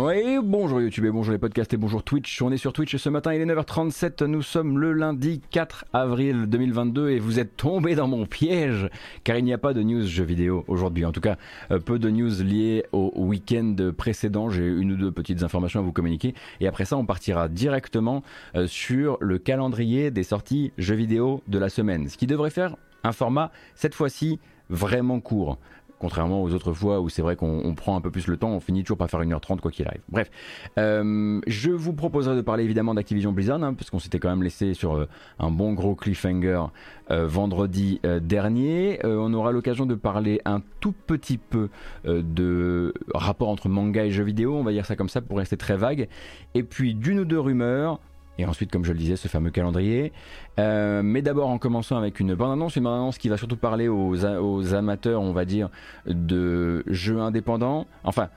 Oui, bonjour YouTube et bonjour les podcasts et bonjour Twitch. On est sur Twitch ce matin, il est 9h37, nous sommes le lundi 4 avril 2022 et vous êtes tombé dans mon piège car il n'y a pas de news jeux vidéo aujourd'hui. En tout cas, euh, peu de news liées au week-end précédent. J'ai une ou deux petites informations à vous communiquer et après ça, on partira directement euh, sur le calendrier des sorties jeux vidéo de la semaine. Ce qui devrait faire un format, cette fois-ci, vraiment court contrairement aux autres fois où c'est vrai qu'on prend un peu plus le temps, on finit toujours par faire 1h30 quoi qu'il arrive. Bref, euh, je vous proposerai de parler évidemment d'Activision Blizzard, hein, parce qu'on s'était quand même laissé sur euh, un bon gros cliffhanger euh, vendredi dernier. on aura l'occasion de parler un tout petit peu de rapport entre manga et jeux vidéo, on va dire ça comme ça pour rester très vague, et puis d'une ou deux rumeurs, et ensuite, comme je le disais, ce fameux calendrier. Euh, mais d'abord, en commençant avec une bande-annonce, une bande-annonce qui va surtout parler aux, aux, amateurs, on va dire, de jeux indépendants. Enfin,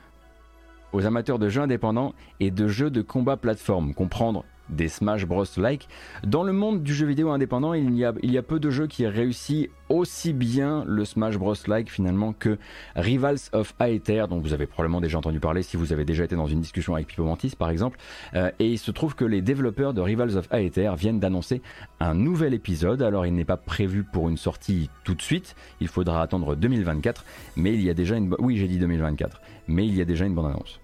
aux amateurs de jeux indépendants et de jeux de combat plateforme. Comprendre des Smash Bros. like. Dans le monde du jeu vidéo indépendant, il y a, peu de jeux qui réussi aussi bien le Smash Bros. like finalement que Rivals of Aether, dont vous avez probablement déjà entendu parler si vous avez déjà été dans une discussion avec Pipo Mantis par exemple. Euh, et il se trouve que les développeurs de Rivals of Aether viennent d'annoncer un nouvel épisode. Alors il n'est pas prévu pour une sortie tout de suite, il faudra attendre 2024, mais il y a déjà une... Oui j'ai dit 2024, mais il y a déjà une bonne annonce.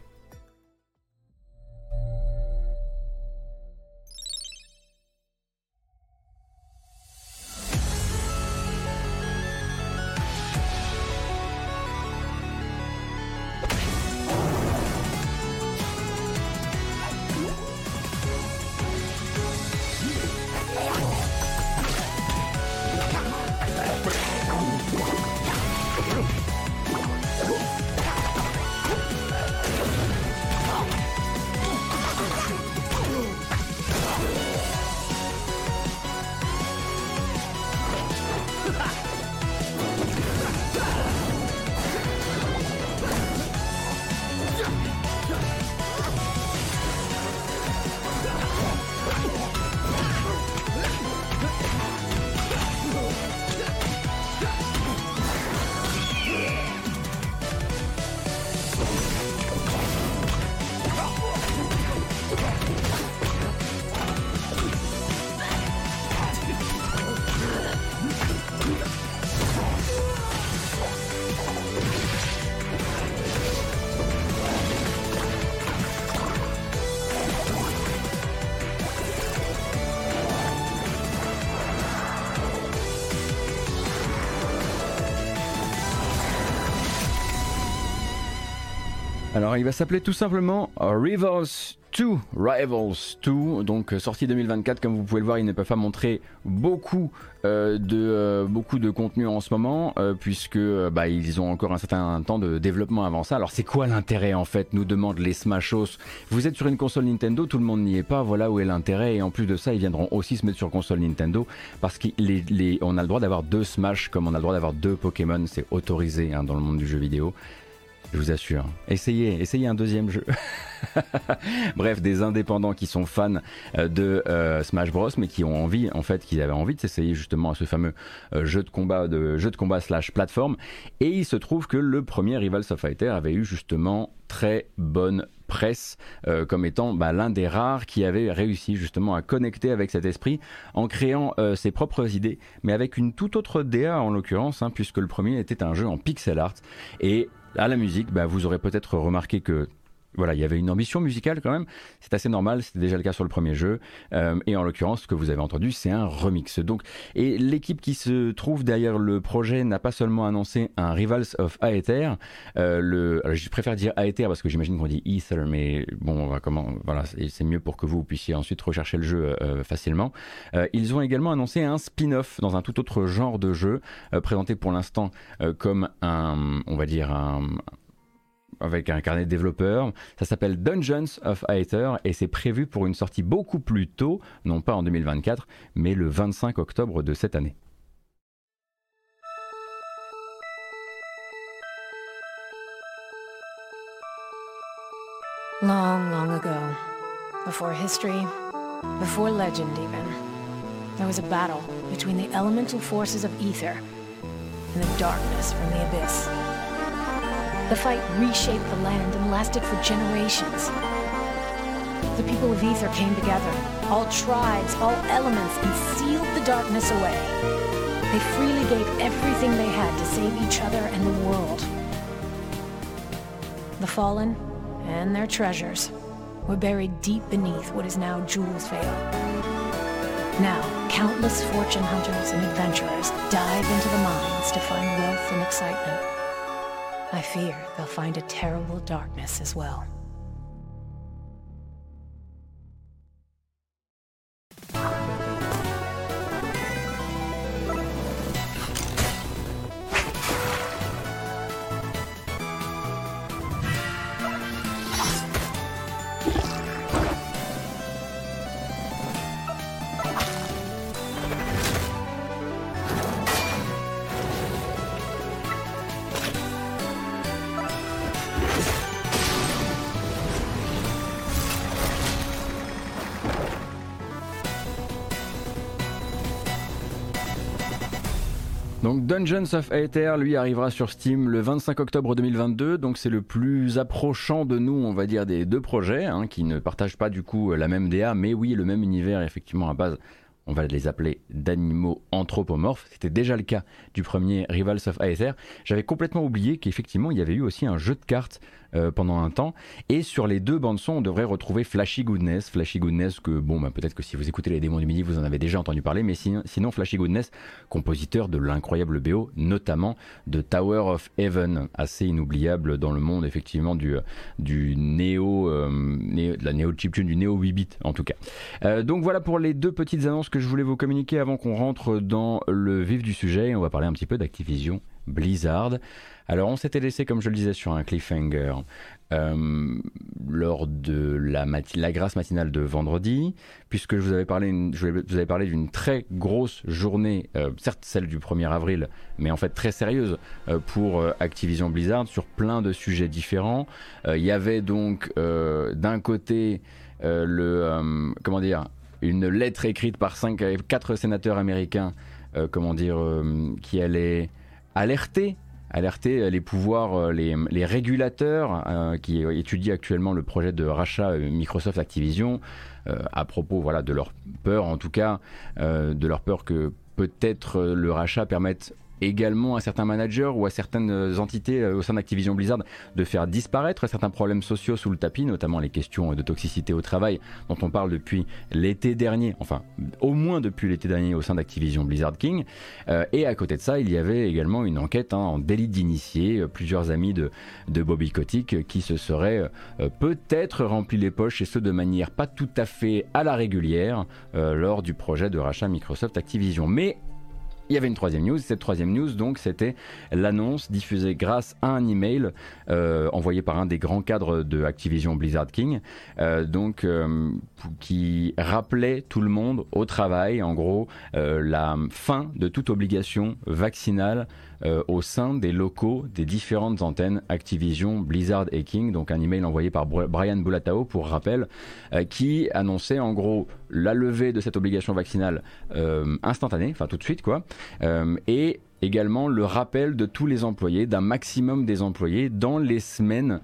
Alors il va s'appeler tout simplement Rivals 2, Rivals 2, donc euh, sortie 2024 comme vous pouvez le voir, ils ne peuvent pas montrer beaucoup euh, euh, de contenu en ce moment puisque bah, ils ont encore un certain temps de développement avant ça. Alors c'est quoi l'intérêt en fait Nous demandent les Smashos. Vous êtes sur une console Nintendo, tout le monde n'y est pas. Voilà où est l'intérêt. Et en plus de ça, ils viendront aussi se mettre sur console Nintendo parce qu'on a le droit d'avoir deux Smash comme on a le droit d'avoir deux Pokémon. C'est autorisé hein, dans le monde du jeu vidéo. Je vous assure. Essayez, essayez un deuxième jeu. Bref, des indépendants qui sont fans euh, de euh, Smash Bros, mais qui ont envie, en fait, qui avaient envie de s'essayer justement à ce fameux euh, jeu de combat, de jeu de combat slash plateforme. Et il se trouve que le premier Rivals of Fighter avait eu justement très bonne presse comme étant bah, l'un des rares qui avait réussi justement à connecter avec cet esprit en créant ses propres idées, mais avec une toute autre DA en l'occurrence, hein, puisque le premier était un jeu en pixel art et à la musique, bah, vous aurez peut-être remarqué que voilà, il y avait une ambition musicale quand même. C'est assez normal, c'était déjà le cas sur le premier jeu. Euh, et en l'occurrence, ce que vous avez entendu, c'est un remix. Donc, et l'équipe qui se trouve derrière le projet n'a pas seulement annoncé un Rivals of Aether. Euh, le, je préfère dire Aether parce que j'imagine qu'on dit Ether, mais bon, on va comment, voilà, c'est mieux pour que vous puissiez ensuite rechercher le jeu euh, facilement. ils ont également annoncé un spin-off dans un tout autre genre de jeu, présenté pour l'instant comme un, on va dire un avec un carnet de développeurs. Ça s'appelle Dungeons of Aether et c'est prévu pour une sortie beaucoup plus tôt, non pas en 2024, mais le 25 octobre de cette année. Long, long ago, before history, before legend even, there was a battle between the elemental forces of ether and the darkness from the abyss. The fight reshaped the land and lasted for generations. The people of Ether came together, all tribes, all elements, and sealed the darkness away. They freely gave everything they had to save each other and the world. The fallen and their treasures were buried deep beneath what is now Jules Vale. Now, countless fortune hunters and adventurers dive into the mines to find wealth and excitement. I fear they'll find a terrible darkness as well. Dungeons of Aether, lui, arrivera sur Steam le 25 octobre 2022, donc c'est le plus approchant de nous, on va dire, des deux projets, hein, qui ne partagent pas du coup la même DA, mais oui, le même univers, effectivement, à base, on va les appeler d'animaux anthropomorphes. C'était déjà le cas du premier Rivals of Aether. J'avais complètement oublié qu'effectivement, il y avait eu aussi un jeu de cartes euh, pendant un temps. Et sur les deux bandes son, on devrait retrouver Flashy Goodness. Flashy Goodness, que bon, bah, peut-être que si vous écoutez les démons du midi, vous en avez déjà entendu parler, mais sinon, Flashy Goodness, compositeur de l'incroyable BO, notamment de Tower of Heaven, assez inoubliable dans le monde effectivement du, du néo, euh, de la néo chiptune, du néo 8 bit en tout cas. Euh, donc voilà pour les deux petites annonces que je voulais vous communiquer avant qu'on rentre dans le vif du sujet. On va parler un petit peu d'Activision Blizzard. Alors on s'était laissé, comme je le disais, sur un cliffhanger euh, lors de la, grâce matinale de vendredi, puisque je vous avais parlé, d'une très grosse journée, euh, certes celle du 1er avril, mais en fait très sérieuse euh, pour Activision Blizzard sur plein de sujets différents. Il y avait donc d'un côté le comment une lettre écrite par cinq, quatre sénateurs américains, comment dire, qui allait alerter alerter les pouvoirs, euh, les, régulateurs euh, qui étudient actuellement le projet de rachat euh, Microsoft Activision à propos voilà, de leur peur, en tout cas, de leur peur que peut-être le rachat permette également à certains managers ou à certaines entités euh, au sein d'Activision Blizzard de faire disparaître certains problèmes sociaux sous le tapis, notamment les questions de toxicité au travail dont on parle depuis l'été dernier, enfin au moins depuis l'été dernier au sein d'Activision Blizzard King. Euh, et à côté de ça, il y avait également une enquête hein, en délit d'initié, euh, plusieurs amis de, de Bobby Kotick qui se seraient peut-être remplis les poches et ce de manière pas tout à fait à la régulière lors du projet de rachat Microsoft Activision. Mais il y avait une troisième news. Cette troisième news, donc, c'était l'annonce diffusée grâce à un email euh, envoyé par un des grands cadres de Activision Blizzard King, euh, donc euh, qui rappelait tout le monde au travail, en gros, la fin de toute obligation vaccinale euh, au sein des locaux des différentes antennes Activision, Blizzard et King. Donc un email envoyé par Brian Bulatao pour rappel, euh, qui annonçait en gros la levée de cette obligation vaccinale euh, instantanée, enfin tout de suite quoi, et également le rappel de tous les employés, d'un maximum des employés dans les semaines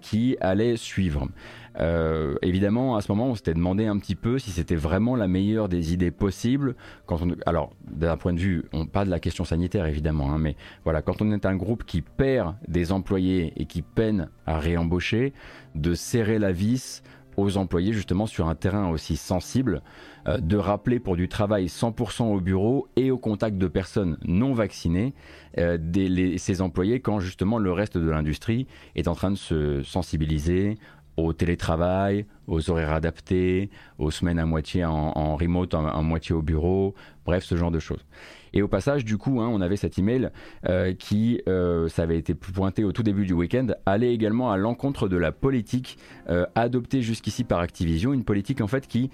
qui allaient suivre. Euh, évidemment, à ce moment, on s'était demandé un petit peu si c'était vraiment la meilleure des idées possibles. Quand on, alors, d'un point de vue, on, pas de la question sanitaire évidemment, hein, mais voilà, quand on est un groupe qui perd des employés et qui peine à réembaucher, de serrer la vis aux employés justement sur un terrain aussi sensible, euh, de rappeler pour du travail 100% au bureau et au contact de personnes non vaccinées euh, des, ces employés quand justement le reste de l'industrie est en train de se sensibiliser au télétravail, aux horaires adaptés, aux semaines à moitié en, remote, en, moitié au bureau, bref, ce genre de choses. Et au passage, du coup, hein, on avait cet email euh, qui, euh, ça avait été pointé au tout début du week-end, allait également à l'encontre de la politique euh, adoptée jusqu'ici par Activision, une politique en fait qui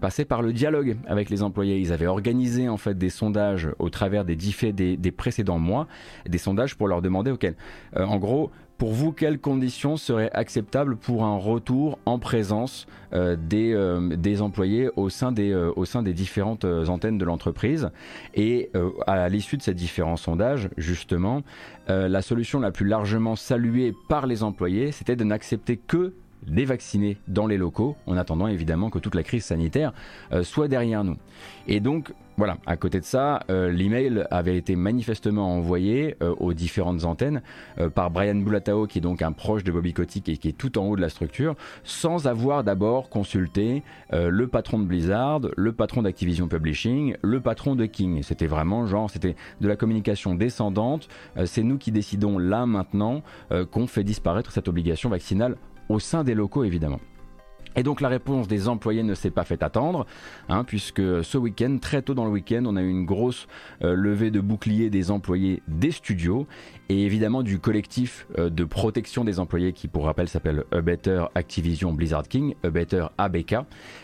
passait par le dialogue avec les employés. Ils avaient organisé en fait des sondages au travers des, des, des précédents mois, des sondages pour leur demander, auquel, en gros, pour vous, quelles conditions seraient acceptables pour un retour en présence des, des, employés au sein des, au sein des différentes antennes de l'entreprise? Et à l'issue de ces différents sondages, justement, la solution la plus largement saluée par les employés, c'était de n'accepter que des vaccinés dans les locaux, en attendant évidemment que toute la crise sanitaire soit derrière nous. Et donc, voilà, à côté de ça, euh, l'email avait été manifestement envoyé euh, aux différentes antennes euh, par Brian Bulatao, qui est donc un proche de Bobby Kotick et qui est tout en haut de la structure, sans avoir d'abord consulté le patron de Blizzard, le patron d'Activision Publishing, le patron de King. C'était vraiment genre, c'était de la communication descendante. C'est nous qui décidons là maintenant qu'on fait disparaître cette obligation vaccinale au sein des locaux, évidemment. Et donc la réponse des employés ne s'est pas fait attendre, hein, puisque ce week-end, très tôt dans le week-end, on a eu une grosse euh, levée de boucliers des employés des studios et évidemment du collectif euh, de protection des employés qui, pour rappel, s'appelle A Better Activision Blizzard King, A Better ABK,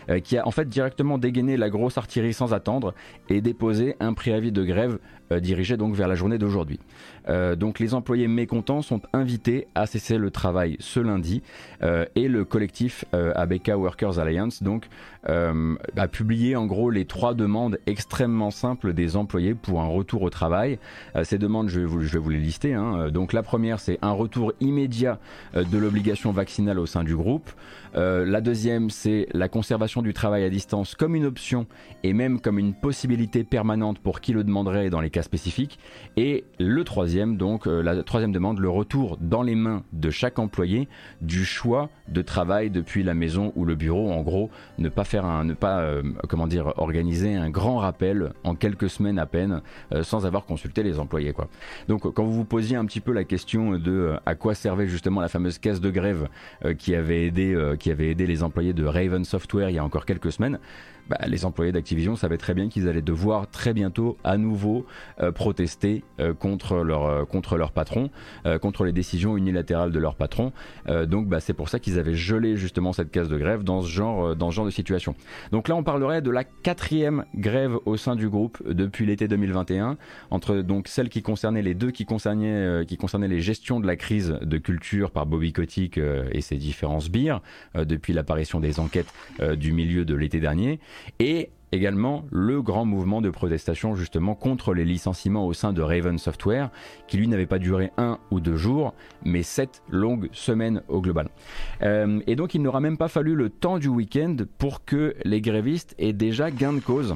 euh, qui a en fait directement dégainé la grosse artillerie sans attendre et déposé un préavis de grève dirigé donc vers la journée d'aujourd'hui. Euh, donc les employés mécontents sont invités à cesser le travail ce lundi euh, et le collectif euh, ABK Workers Alliance donc a publié en gros les trois demandes extrêmement simples des employés pour un retour au travail. ces demandes, je vais vous, je vais vous les lister. Hein. Donc la première, c'est un retour immédiat de l'obligation vaccinale au sein du groupe. La deuxième, c'est la conservation du travail à distance comme une option et même comme une possibilité permanente pour qui le demanderait dans les cas spécifiques. Et le troisième, donc euh, la troisième demande, le retour dans les mains de chaque employé du choix de travail depuis la maison ou le bureau. En gros, ne pas faire un, ne pas, euh, comment dire, organiser un grand rappel en quelques semaines à peine, euh, sans avoir consulté les employés, quoi. Donc, quand vous vous posiez un petit peu la question de à quoi servait justement la fameuse caisse de grève qui avait aidé, qui avait aidé les employés de Raven Software il y a encore quelques semaines, bah, les employés d'Activision savaient très bien qu'ils allaient devoir très bientôt à nouveau euh, protester euh, contre, leur, euh, contre patron, contre les décisions unilatérales de leur patron. donc bah, c'est pour ça qu'ils avaient gelé justement cette case de grève dans ce, genre, dans ce genre de situation. Donc là on parlerait de la quatrième grève au sein du groupe depuis l'été 2021, entre donc celle qui concernait les deux qui concernaient, qui concernaient les gestions de la crise de culture par Bobby Kotick et ses différents sbires depuis l'apparition des enquêtes du milieu de l'été dernier et également le grand mouvement de protestation justement contre les licenciements au sein de Raven Software, qui lui n'avait pas duré un ou deux jours, mais sept longues semaines au global. Euh, et donc il n'aura même pas fallu le temps du week-end pour que les grévistes aient déjà gain de cause.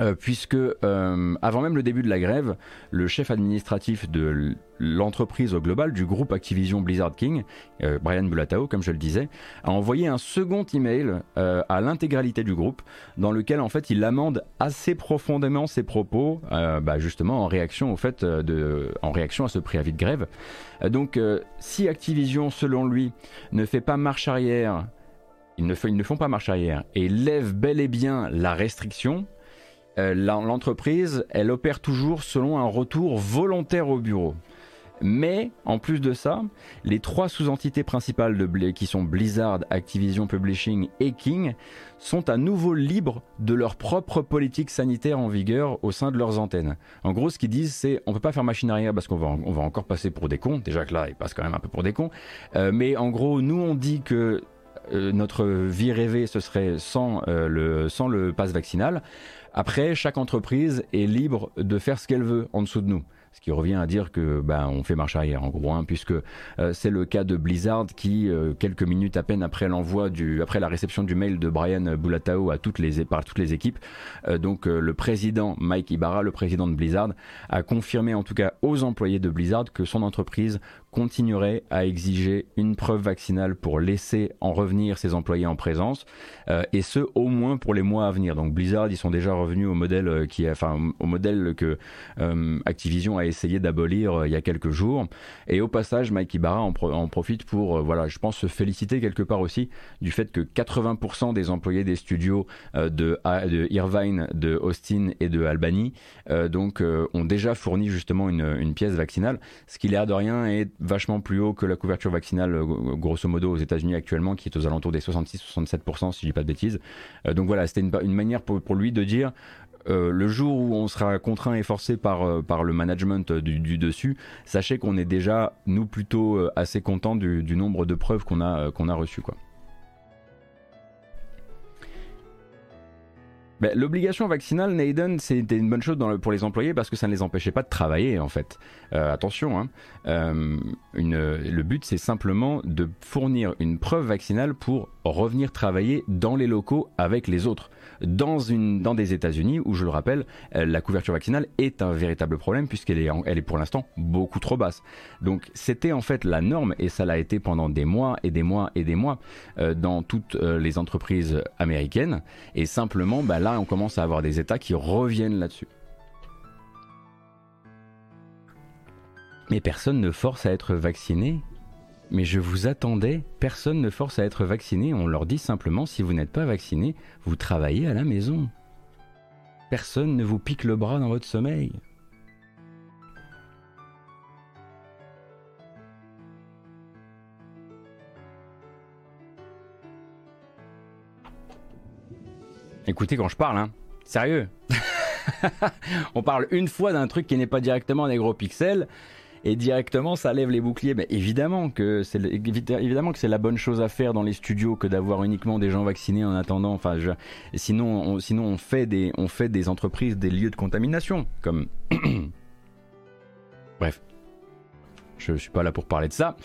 Euh, puisque euh, avant même le début de la grève, le chef administratif de l'entreprise au global du groupe Activision Blizzard King, euh, Brian Bulatao, comme je le disais, a envoyé un second email à l'intégralité du groupe, dans lequel en fait il amende assez profondément ses propos, bah, justement en réaction au fait de, en réaction à ce préavis de grève. donc, si Activision, selon lui, ne fait pas marche arrière, ils ne, ils ne font pas marche arrière et lèvent bel et bien la restriction, l'entreprise, elle opère toujours selon un retour volontaire au bureau. Mais en plus de ça, les trois sous-entités principales de qui sont Blizzard, Activision Publishing et King sont à nouveau libres de leur propre politique sanitaire en vigueur au sein de leurs antennes. En gros, ce qu'ils disent, c'est on peut pas faire machine arrière parce qu'on va, on va encore passer pour des cons. Déjà que là, ils passent quand même un peu pour des cons. Euh, mais en gros, nous on dit que euh, notre vie rêvée, ce serait sans, le, sans le pass vaccinal. Après, chaque entreprise est libre de faire ce qu'elle veut en dessous de nous. Ce qui revient à dire que ben, on fait marche arrière en gros, hein, puisque euh, c'est le cas de Blizzard qui, euh, quelques minutes à peine après l'envoi du, après la réception du mail de Brian Bulatao à toutes les par toutes les équipes, euh, donc le président Mike Ibarra, le président de Blizzard, a confirmé en tout cas aux employés de Blizzard que son entreprise continuerait à exiger une preuve vaccinale pour laisser en revenir ses employés en présence, euh, et ce au moins pour les mois à venir. Donc Blizzard, ils sont déjà revenus au modèle euh, qui, enfin au modèle que euh, Activision a essayé d'abolir il y a quelques jours. Et au passage, Mike Ibarra en, profite pour, voilà, je pense se féliciter quelque part aussi du fait que 80% des employés des studios de, Irvine, de Austin et de Albany, donc ont déjà fourni justement une pièce vaccinale, ce qui l'air de rien est vachement plus haut que la couverture vaccinale, euh, grosso modo, aux États-Unis actuellement, qui est aux alentours des 66-67%, si je dis pas de bêtises. Euh, donc voilà, c'était une, manière pour, lui de dire. Euh, le jour où on sera contraint et forcé par, par le management du, dessus, sachez qu'on est déjà, nous, plutôt assez contents du, nombre de preuves qu'on a, a reçues. Ben, l'obligation vaccinale, Naden, c'était une bonne chose pour les employés parce que ça ne les empêchait pas de travailler en fait. Euh, attention, hein. euh, le but c'est simplement de fournir une preuve vaccinale pour revenir travailler dans les locaux avec les autres dans, des États-Unis où, je le rappelle, euh, la couverture vaccinale est un véritable problème puisqu'elle est, elle est pour l'instant beaucoup trop basse. Donc c'était en fait la norme et ça l'a été pendant des mois et des mois et des mois euh, dans toutes euh, les entreprises américaines. Et simplement, bah, là, on commence à avoir des États qui reviennent là-dessus. Mais personne ne force à être vacciné mais je vous attendais, personne ne force à être vacciné, on leur dit simplement si vous n'êtes pas vacciné, vous travaillez à la maison. Personne ne vous pique le bras dans votre sommeil. Écoutez quand je parle, hein. Sérieux. on parle une fois d'un truc qui n'est pas directement des gros pixels et directement ça lève les boucliers. Mais évidemment que c'est évidemment que c'est la bonne chose à faire dans les studios que d'avoir uniquement des gens vaccinés en attendant. Enfin, sinon on, sinon on fait des on fait des entreprises des lieux de contamination comme bref. Je ne suis pas là pour parler de ça.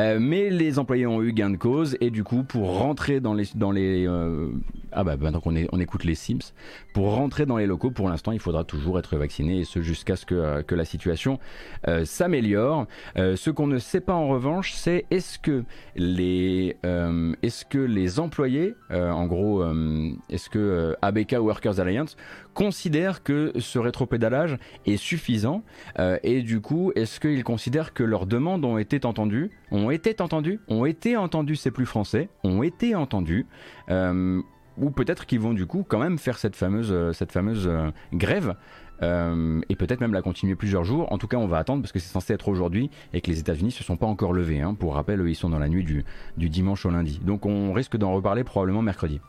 Euh, mais les employés ont eu gain de cause et du coup, pour rentrer dans les, dans les euh, ah bah maintenant qu'on on écoute les Sims. Pour rentrer dans les locaux, pour l'instant, il faudra toujours être vacciné et ce jusqu'à ce que, euh, que, la situation euh, s'améliore. Ce qu'on ne sait pas en revanche, c'est est-ce que les est-ce que les employés, en gros, est-ce que ABK Workers Alliance considèrent que ce rétropédalage est suffisant et du coup, est-ce qu'ils considèrent que leurs demandes ont été entendues, ont été entendues, ont été entendues, c'est plus français, ont été entendues ou peut-être qu'ils vont du coup quand même faire cette fameuse, euh, euh, grève euh, et peut-être même la continuer plusieurs jours. En tout cas, on va attendre parce que c'est censé être aujourd'hui et que les États-Unis se sont pas encore levés. Hein. Pour rappel, ils sont dans la nuit du dimanche au lundi. Donc on risque d'en reparler probablement mercredi.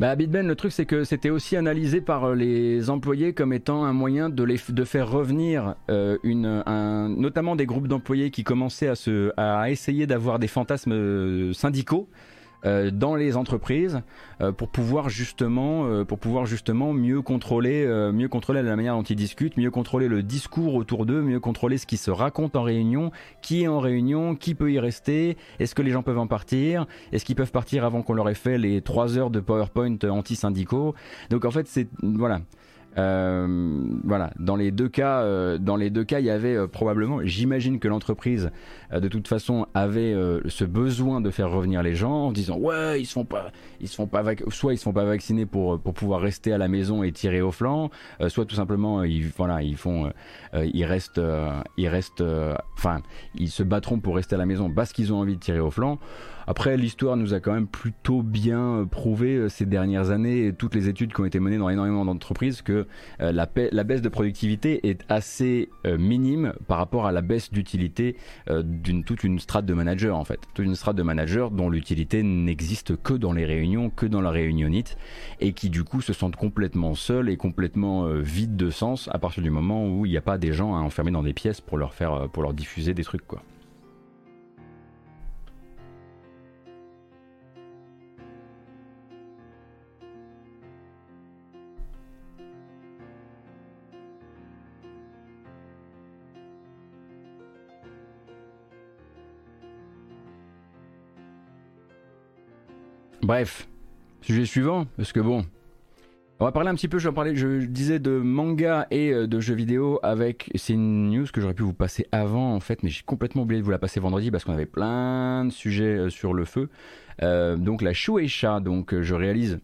Bah, Bitben, le truc, c'est que c'était aussi analysé par euh, les employés comme étant un moyen de, les, de faire revenir euh, une, un, notamment des groupes d'employés qui commençaient à, se, à essayer d'avoir des fantasmes euh, syndicaux dans les entreprises euh, pour pouvoir justement euh, pour pouvoir justement mieux contrôler mieux contrôler la manière dont ils discutent, mieux contrôler le discours autour d'eux, mieux contrôler ce qui se raconte en réunion, qui est en réunion, qui peut y rester, est-ce que les gens peuvent en partir, est-ce qu'ils peuvent partir avant qu'on leur ait fait les trois heures de PowerPoint anti-syndicaux. Donc en fait c'est voilà euh, voilà, dans les deux cas, euh, dans les deux cas, il y avait euh, probablement, j'imagine que l'entreprise, de toute façon, avait ce besoin de faire revenir les gens en disant ouais, ils se font pas, ils se font pas, soit ils se font pas vacciner pour pour pouvoir rester à la maison et tirer au flanc, soit tout simplement ils voilà, ils font, ils restent, ils restent, enfin, ils se battront pour rester à la maison parce qu'ils ont envie de tirer au flanc. Après, l'histoire nous a quand même plutôt bien euh, prouvé euh, ces dernières années et toutes les études qui ont été menées dans énormément d'entreprises que euh, la, baisse de productivité est assez minime par rapport à la baisse d'utilité d'une toute une strate de manager en fait. Toute une strate de manager dont l'utilité n'existe que dans les réunions, que dans la réunionnite et qui du coup se sentent complètement seuls et complètement vides de sens à partir du moment où il n'y a pas des gens à enfermer dans des pièces pour leur faire pour leur diffuser des trucs quoi. Bref, sujet suivant, parce que bon, on va parler un petit peu, je, parler, je disais de manga et euh, de jeux vidéo avec, c'est une news que j'aurais pu vous passer avant en fait, mais j'ai complètement oublié de vous la passer vendredi parce qu'on avait plein de sujets euh, sur le feu. Euh, donc la Shueisha, donc je réalise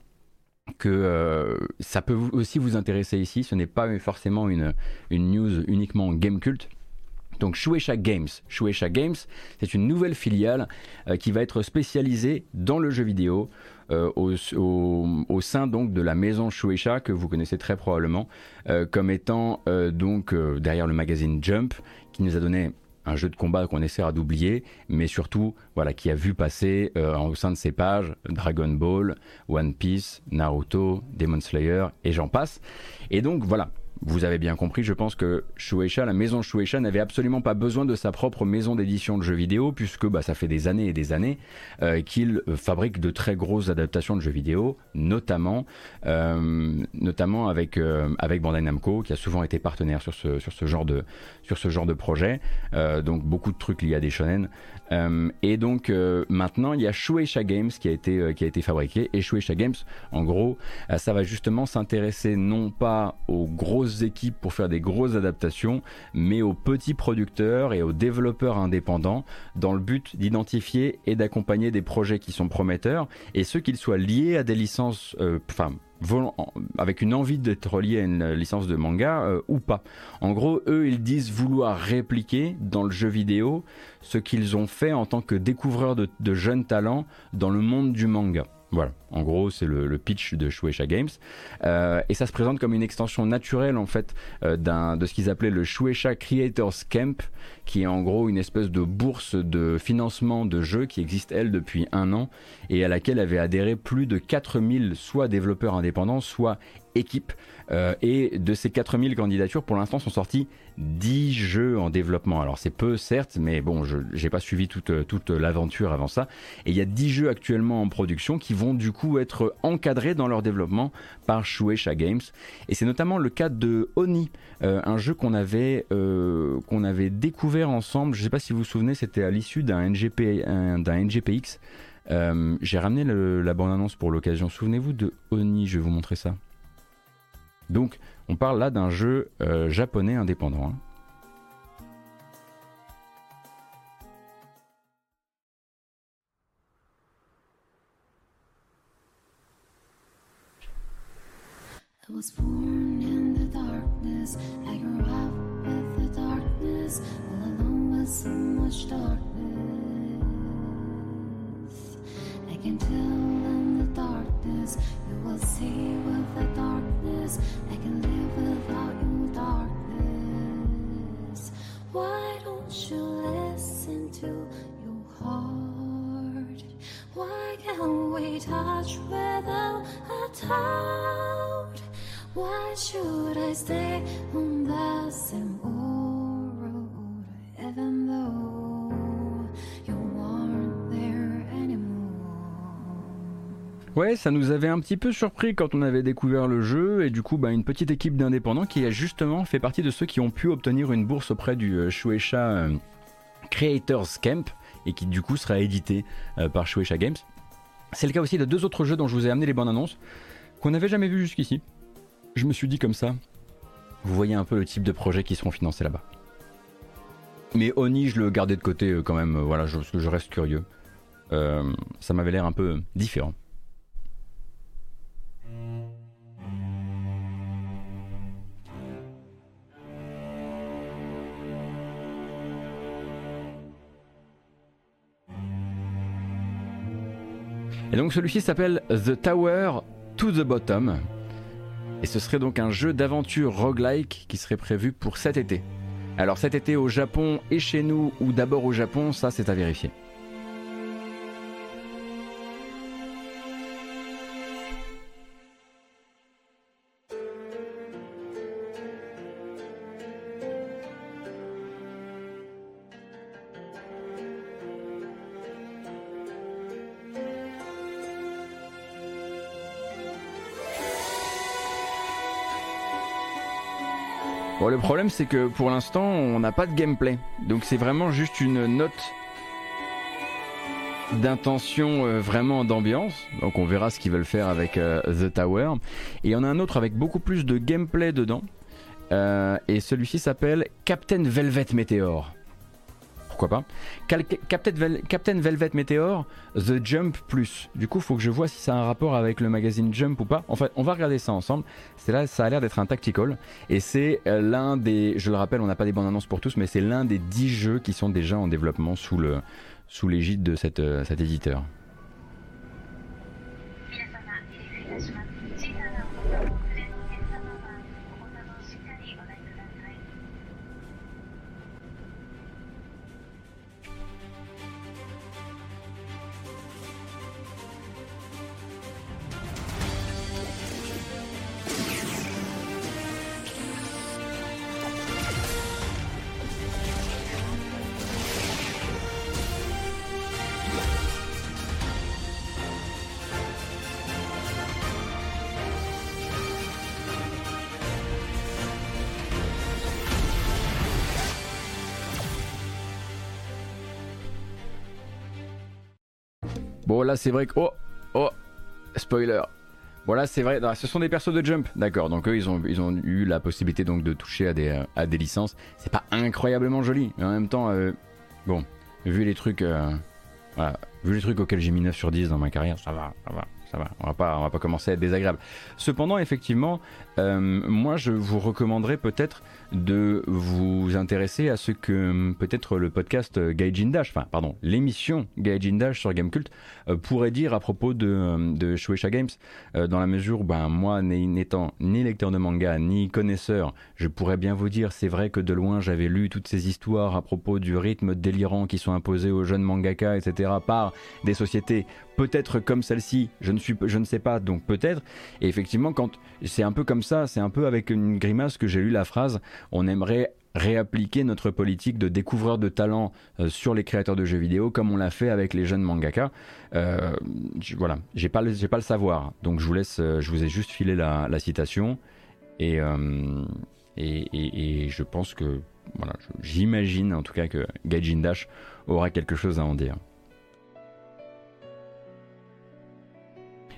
que ça peut aussi vous intéresser ici, ce n'est pas forcément une, une news uniquement game cult. Donc Shueisha Games. Shueisha Games, c'est une nouvelle filiale euh, qui va être spécialisée dans le jeu vidéo euh, au, sein donc de la maison Shueisha que vous connaissez très probablement euh, comme étant donc derrière le magazine Jump qui nous a donné un jeu de combat qu'on essaiera d'oublier, mais surtout voilà qui a vu passer au sein de ses pages Dragon Ball, One Piece, Naruto, Demon Slayer et j'en passe. Et donc voilà, vous avez bien compris, je pense que Shueisha, la maison Shueisha, n'avait absolument pas besoin de sa propre maison d'édition de jeux vidéo, puisque bah, ça fait des années et des années euh, qu'il fabrique de très grosses adaptations de jeux vidéo, notamment, euh, notamment avec, euh, avec Bandai Namco, qui a souvent été partenaire sur ce, sur ce, genre, de, sur ce genre de projet. donc beaucoup de trucs liés à des shonen. et donc maintenant, il y a Shueisha Games qui a été, qui a été fabriqué. Et Shueisha Games, en gros, ça va justement s'intéresser non pas aux équipes pour faire des grosses adaptations, mais aux petits producteurs et aux développeurs indépendants dans le but d'identifier et d'accompagner des projets qui sont prometteurs et ceux qu'ils soient liés à des licences, euh, enfin avec une envie d'être lié à une licence de manga euh, ou pas. En gros, eux, ils disent vouloir répliquer dans le jeu vidéo ce qu'ils ont fait en tant que découvreurs de jeunes talents dans le monde du manga. Voilà, en gros, c'est le, pitch de Shueisha Games. Euh, et ça se présente comme une extension naturelle, en fait, euh, de ce qu'ils appelaient le Shueisha Creators Camp, qui est en gros une espèce de bourse de financement de jeux qui existe, elle, depuis un an, et à laquelle avaient adhéré plus de 4000 soit développeurs indépendants, soit équipes. Euh, et de ces 4000 candidatures, pour l'instant, sont sortis 10 jeux en développement. Alors c'est peu certes, mais bon, je n'ai pas suivi toute, toute l'aventure avant ça. Et il y a 10 jeux actuellement en production qui vont du coup être encadrés dans leur développement par Shueisha Games. Et c'est notamment le cas de Oni, euh, un jeu qu'on avait, euh, qu'on avait découvert ensemble. Je ne sais pas si vous vous souvenez, c'était à l'issue d'un NGP, NGPX. Euh, j'ai ramené la bande-annonce pour l'occasion. Souvenez-vous de Oni, je vais vous montrer ça. Donc, on parle là d'un jeu euh, japonais indépendant. I can live without your darkness. Why don't you listen to your heart? Why can't we touch without a? Why should I stay on the same old road even though Ouais, ça nous avait un petit peu surpris quand on avait découvert le jeu et du coup, bah, une petite équipe d'indépendants qui a justement fait partie de ceux qui ont pu obtenir une bourse auprès du euh, Shueisha euh, Creators Camp et qui du coup sera édité euh, par Shueisha Games. C'est le cas aussi de deux autres jeux dont je vous ai amené les bandes annonces qu'on n'avait jamais vu jusqu'ici je me suis dit comme ça, vous voyez un peu le type de projet qui seront financés là-bas. Mais Oni, je le gardais de côté quand même, voilà, je reste curieux. Ça m'avait l'air un peu différent. Et donc celui-ci s'appelle The Tower to the Bottom. Et ce serait donc un jeu d'aventure roguelike qui serait prévu pour cet été. Alors cet été au Japon et chez nous, ou d'abord au Japon, ça c'est à vérifier. Bon, le problème, c'est que pour l'instant, on n'a pas de gameplay. Donc, c'est vraiment juste une note d'intention euh, vraiment d'ambiance. Donc, on verra ce qu'ils veulent faire avec euh, The Tower. Et il y en a un autre avec beaucoup plus de gameplay dedans. Euh, et celui-ci s'appelle Captain Velvet Meteor pourquoi pas. Captain, Velvet Meteor, The Jump Plus. Du coup, faut que je vois si ça a un rapport avec le magazine Jump ou pas. En fait, on va regarder ça ensemble. C'est là, ça a l'air d'être un tactical. Et c'est euh, l'un des, je le rappelle, on n'a pas des bandes annonces pour tous, mais c'est l'un des 10 jeux qui sont déjà en développement sous le sous l'égide de cette, euh, cet éditeur. C'est vrai que. Oh Oh Spoiler Voilà, c'est vrai. ce sont des persos de Jump, d'accord. Donc eux, ils ont, eu la possibilité donc de toucher à des, à des licences. C'est pas incroyablement joli, mais en même temps, euh, bon, vu les trucs, euh, voilà, vu les trucs auxquels j'ai mis 9 sur 10 dans ma carrière, ça va, ça va ça va, on va pas, on va pas commencer à être désagréable. Cependant, effectivement, euh, moi, je vous recommanderais peut-être de vous intéresser à ce que peut-être le podcast Gaijin Dash, enfin, pardon, l'émission Gaijin Dash sur Gamecult euh, pourrait dire à propos de, de Shueisha Games, euh, dans la mesure où, ben, moi, n'étant ni lecteur de manga, ni connaisseur, je pourrais bien vous dire, c'est vrai que de loin, j'avais lu toutes ces histoires à propos du rythme délirant qui sont imposés aux jeunes mangaka, etc., par des sociétés peut-être comme celle-ci, je je ne sais pas, donc peut-être. Et effectivement, quand c'est un peu comme ça, c'est un peu avec une grimace que j'ai lu la phrase on aimerait réappliquer notre politique de découvreur de talent euh, sur les créateurs de jeux vidéo comme on l'a fait avec les jeunes mangaka. Euh, voilà, j'ai pas, le, pas le savoir, donc je vous laisse, euh, je vous ai juste filé la, citation et, et, je pense que voilà, j'imagine en tout cas que Gaijin Dash aura quelque chose à en dire.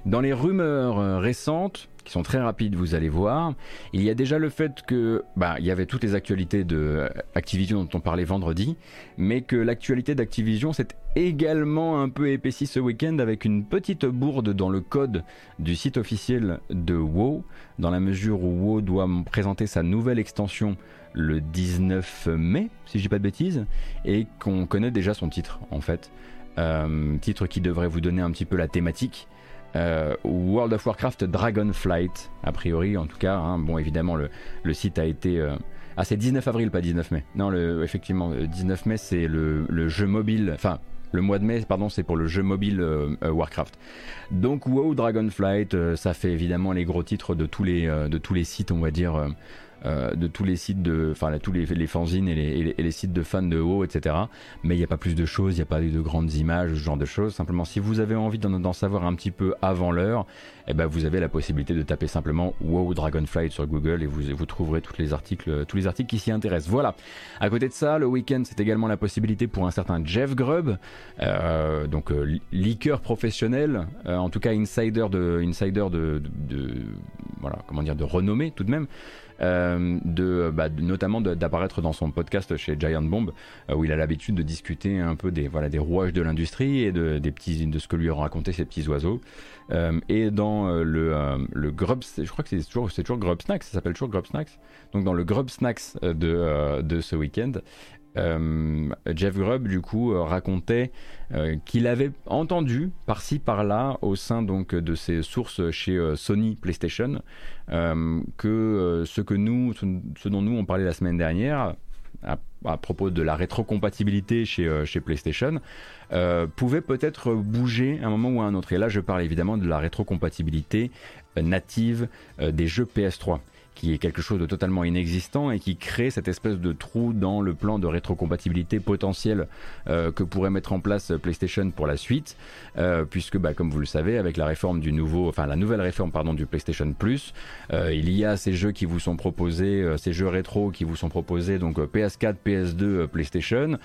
Dans les rumeurs récentes, qui sont très rapides, vous allez voir. Il y a déjà le fait que, bah, il y avait toutes les actualités de Activision dont on parlait vendredi, mais que l'actualité d'Activision s'est également un peu épaissie ce week-end avec une petite bourde dans le code du site officiel de WoW, dans la mesure où WoW doit présenter sa nouvelle extension le 19 mai, si je dis pas de bêtises, et qu'on connaît déjà son titre en fait. Euh, titre qui devrait vous donner un petit peu la thématique. Euh, World of Warcraft Dragonflight, a priori en tout cas. Hein. bon, évidemment, le, site a été. Euh, ah, c'est 19 avril, pas 19 mai. Non, effectivement, 19 mai, c'est le, jeu mobile. Enfin, le mois de mai, pardon, c'est pour le jeu mobile euh, Warcraft. Donc, WoW Dragonflight, ça fait évidemment les gros titres de tous les, de tous les sites, on va dire euh, de tous les sites de, enfin tous les, les fanzines et les, et les, sites de fans de haut, etc. Mais il n'y a pas plus de choses, il n'y a pas de grandes images, ce genre de choses. Simplement, si vous avez envie d'en savoir un petit peu avant l'heure, eh ben, vous avez la possibilité de taper simplement WoW Dragonflight sur Google et vous, vous trouverez tous les articles, tous les articles qui s'y intéressent. Voilà. À côté de ça, le week-end, c'est également la possibilité pour un certain Jeff Grubb, euh, donc euh, leaker professionnel, en tout cas insider de, insider de, de, voilà, comment dire, de renommée tout de même. Euh, de, bah, notamment d'apparaître dans son podcast chez Giant Bomb, euh, où il a l'habitude de discuter un peu des, voilà, des rouages de l'industrie et de, des petits, de ce que lui ont raconté ces petits oiseaux. Euh, et dans le, le Grub, je crois que c'est toujours, toujours Grub Snacks, ça s'appelle toujours Grub Snacks. Donc dans le Grub Snacks de, de ce week-end, euh, Jeff Grubb du coup euh, racontait euh, qu'il avait entendu par-ci par-là au sein donc de ses sources chez Sony PlayStation que ce que nous, ce, dont nous on parlait la semaine dernière à, propos de la rétrocompatibilité chez, chez PlayStation pouvait peut-être bouger à un moment ou à un autre. Et là je parle évidemment de la rétrocompatibilité native des jeux PS3 qui est quelque chose de totalement inexistant et qui crée cette espèce de trou dans le plan de rétrocompatibilité potentielle euh, que pourrait mettre en place PlayStation pour la suite, euh, puisque bah, comme vous le savez, avec la réforme du nouveau, enfin la nouvelle réforme pardon du PlayStation Plus, euh, il y a ces jeux qui vous sont proposés, ces jeux rétro qui vous sont proposés donc PS4, PS2, PlayStation,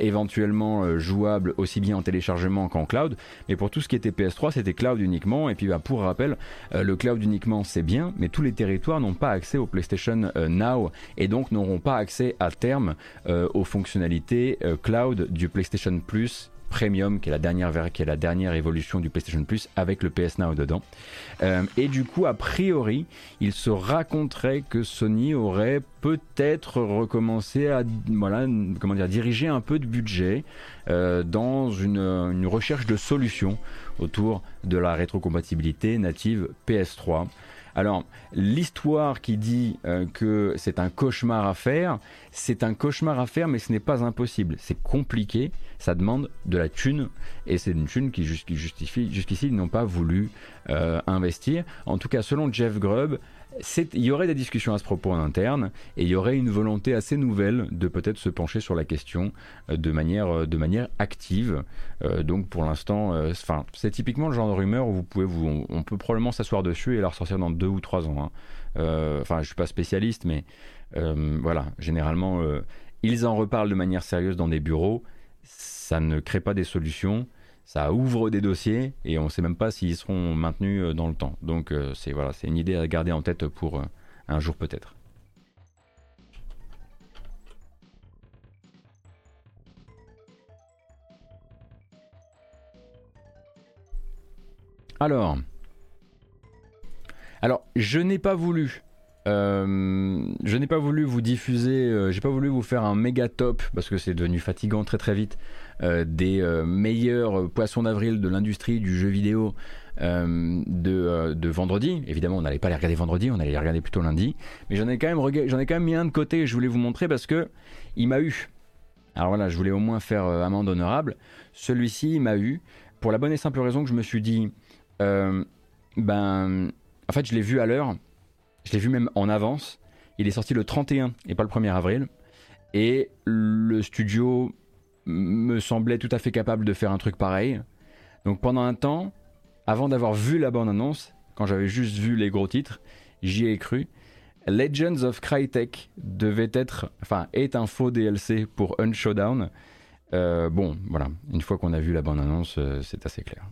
éventuellement jouables aussi bien en téléchargement qu'en cloud, mais pour tout ce qui était PS3, c'était cloud uniquement. Et puis bah, pour rappel, le cloud uniquement c'est bien, mais tous les territoires n'ont pas accès au PlayStation euh, Now et donc n'auront pas accès à terme euh, aux fonctionnalités euh, cloud du PlayStation Plus Premium, qui est la dernière, qui est la dernière évolution du PlayStation Plus avec le PS Now dedans. et du coup, a priori, il se raconterait que Sony aurait peut-être recommencé à voilà, comment dire, diriger un peu de budget dans une, une, recherche de solutions autour de la rétrocompatibilité native PS3. Alors, l'histoire qui dit euh, que c'est un cauchemar à faire, c'est un cauchemar à faire, mais ce n'est pas impossible. C'est compliqué, ça demande de la thune, et c'est une thune qui, jusqu'ici, ils n'ont pas voulu euh, investir. En tout cas, selon Jeff Grubb, il y aurait des discussions à ce propos en interne et il y aurait une volonté assez nouvelle de peut-être se pencher sur la question euh, de manière, euh, de manière active. Euh, donc pour l'instant, c'est typiquement le genre de rumeur où vous pouvez vous, on, peut probablement s'asseoir dessus et la ressortir dans deux ou trois ans. Hein. Enfin, je suis pas spécialiste, mais voilà, généralement ils en reparlent de manière sérieuse dans des bureaux. Ça ne crée pas des solutions ça ouvre des dossiers et on ne sait même pas s'ils seront maintenus euh, dans le temps. Donc euh, c'est voilà, c'est une idée à garder en tête pour euh, un jour peut-être. Alors, je n'ai pas voulu je n'ai pas voulu vous diffuser, j'ai pas voulu vous faire un méga top parce que c'est devenu fatigant très très vite des meilleurs poissons d'avril de l'industrie du jeu vidéo de, vendredi. Évidemment, on n'allait pas les regarder vendredi, on allait les regarder plutôt lundi. Mais j'en ai quand même mis un de côté. Je voulais vous montrer parce que il m'a eu. Alors voilà, je voulais au moins faire amende honorable. Celui-ci, il m'a eu pour la bonne et simple raison que je me suis dit, ben, en fait, je l'ai vu à l'heure je l'ai vu même en avance. Il est sorti le 31 et pas le 1er avril. Et le studio me semblait tout à fait capable de faire un truc pareil. Donc pendant un temps, avant d'avoir vu la bande-annonce, quand j'avais juste vu les gros titres, j'y ai cru. Legends of Crytek devait être, enfin, est un faux DLC pour Unshowdown. Euh, bon, voilà, une fois qu'on a vu la bande-annonce, euh, c'est assez clair.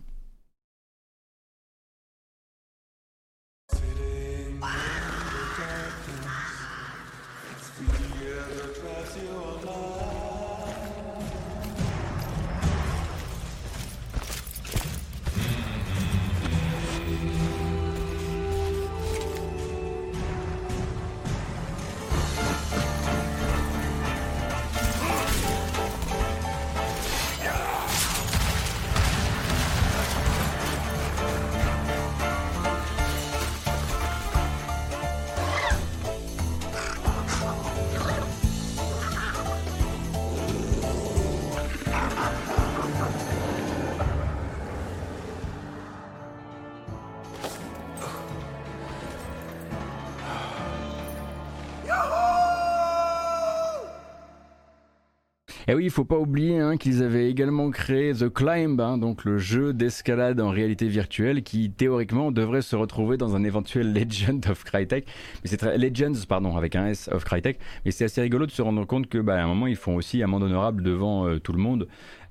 Il faut pas oublier hein, qu'ils avaient également créé The Climb, hein, donc le jeu d'escalade en réalité virtuelle qui théoriquement devrait se retrouver dans un éventuel Legend of Crytek. Mais c'est très... Legends, pardon, avec un S of Crytek. Mais c'est assez rigolo de se rendre compte que, bah, à un moment, ils font aussi amende honorable devant euh, tout le monde.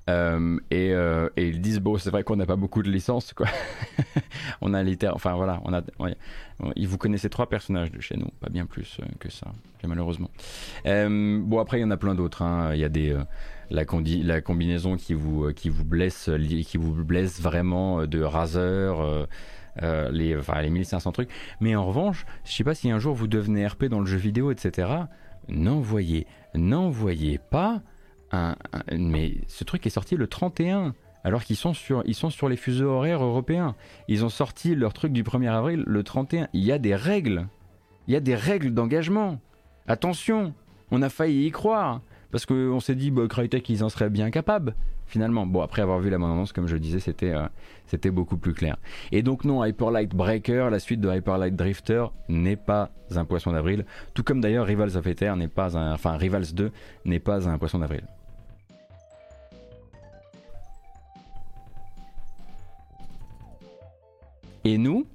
Euh, euh, et, ils disent bon c'est vrai qu'on n'a pas beaucoup de licences quoi on a littéralement enfin voilà on a ils vous connaissez trois personnages de chez nous pas bien plus euh, que ça malheureusement bon après il y en a plein d'autres hein. il y a des la, combinaison qui vous qui vous blesse qui vous blesse vraiment de Razer les, enfin, les 1500 trucs. Mais en revanche, je sais pas si un jour vous devenez RP dans le jeu vidéo, etc. N'envoyez, n'envoyez pas mais ce truc est sorti le 31 alors qu'ils sont sur, sont sur les fuseaux horaires européens. Ils ont sorti leur truc du 1er avril le 31. Il y a des règles. Il y a des règles d'engagement. Attention, on a failli y croire. Parce qu'on s'est dit, bah, Crytek, ils en seraient bien capables, finalement. Bon, après avoir vu la bande comme je disais, c'était euh, beaucoup plus clair. Et donc, non, Hyper Light Breaker, la suite de Hyper Light Drifter, n'est pas un poisson d'avril. Tout comme d'ailleurs Rivals of Ether n'est pas un. Enfin, Rivals 2 n'est pas un poisson d'avril. Et nous,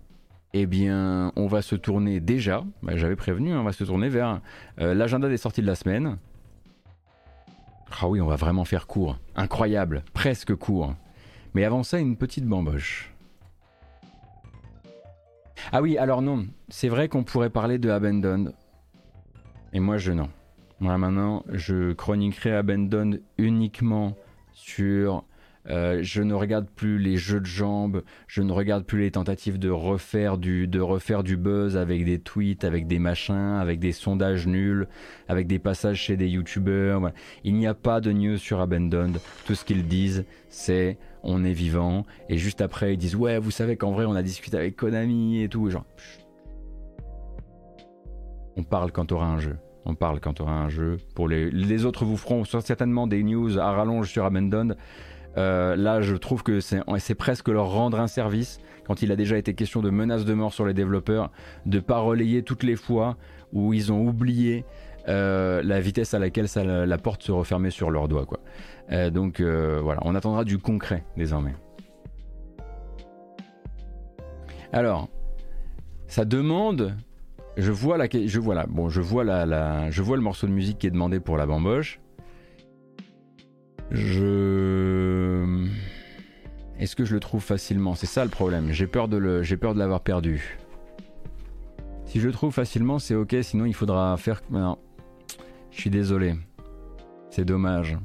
eh bien, on va se tourner déjà, bah, j'avais prévenu, hein, on va se tourner vers euh, l'agenda des sorties de la semaine. Ah oui, on va vraiment faire court. Incroyable, presque court. Mais avant ça, une petite bamboche. Ah oui, alors non, c'est vrai qu'on pourrait parler de Abandoned. Et moi, je non. Moi, maintenant, je chroniquerai Abandoned uniquement sur euh, je ne regarde plus les jeux de jambes, je ne regarde plus les tentatives de refaire du, buzz avec des tweets, avec des machins, avec des sondages nuls, avec des passages chez des youtubeurs. Il n'y a pas de news sur Abandoned. Tout ce qu'ils disent, c'est on est vivant. Et juste après, ils disent ouais, vous savez qu'en vrai, on a discuté avec Konami et tout. Genre, on parle quand aura un jeu. On parle quand aura un jeu. Pour les, les autres vous feront certainement des news à rallonge sur Abandoned. Euh, là, je trouve que c'est presque leur rendre un service quand il a déjà été question de menaces de mort sur les développeurs, de pas relayer toutes les fois où ils ont oublié euh, la vitesse à laquelle la, porte se refermait sur leurs doigts. Euh, donc voilà, on attendra du concret désormais. Alors, ça demande. Je vois la, je vois bon, je vois la, je vois le morceau de musique qui est demandé pour la bamboche. Je. Est-ce que je le trouve facilement? C'est ça le problème. J'ai peur de l'avoir perdu. Si je le trouve facilement, c'est ok. Sinon, il faudra faire. Non, je suis désolé. C'est dommage.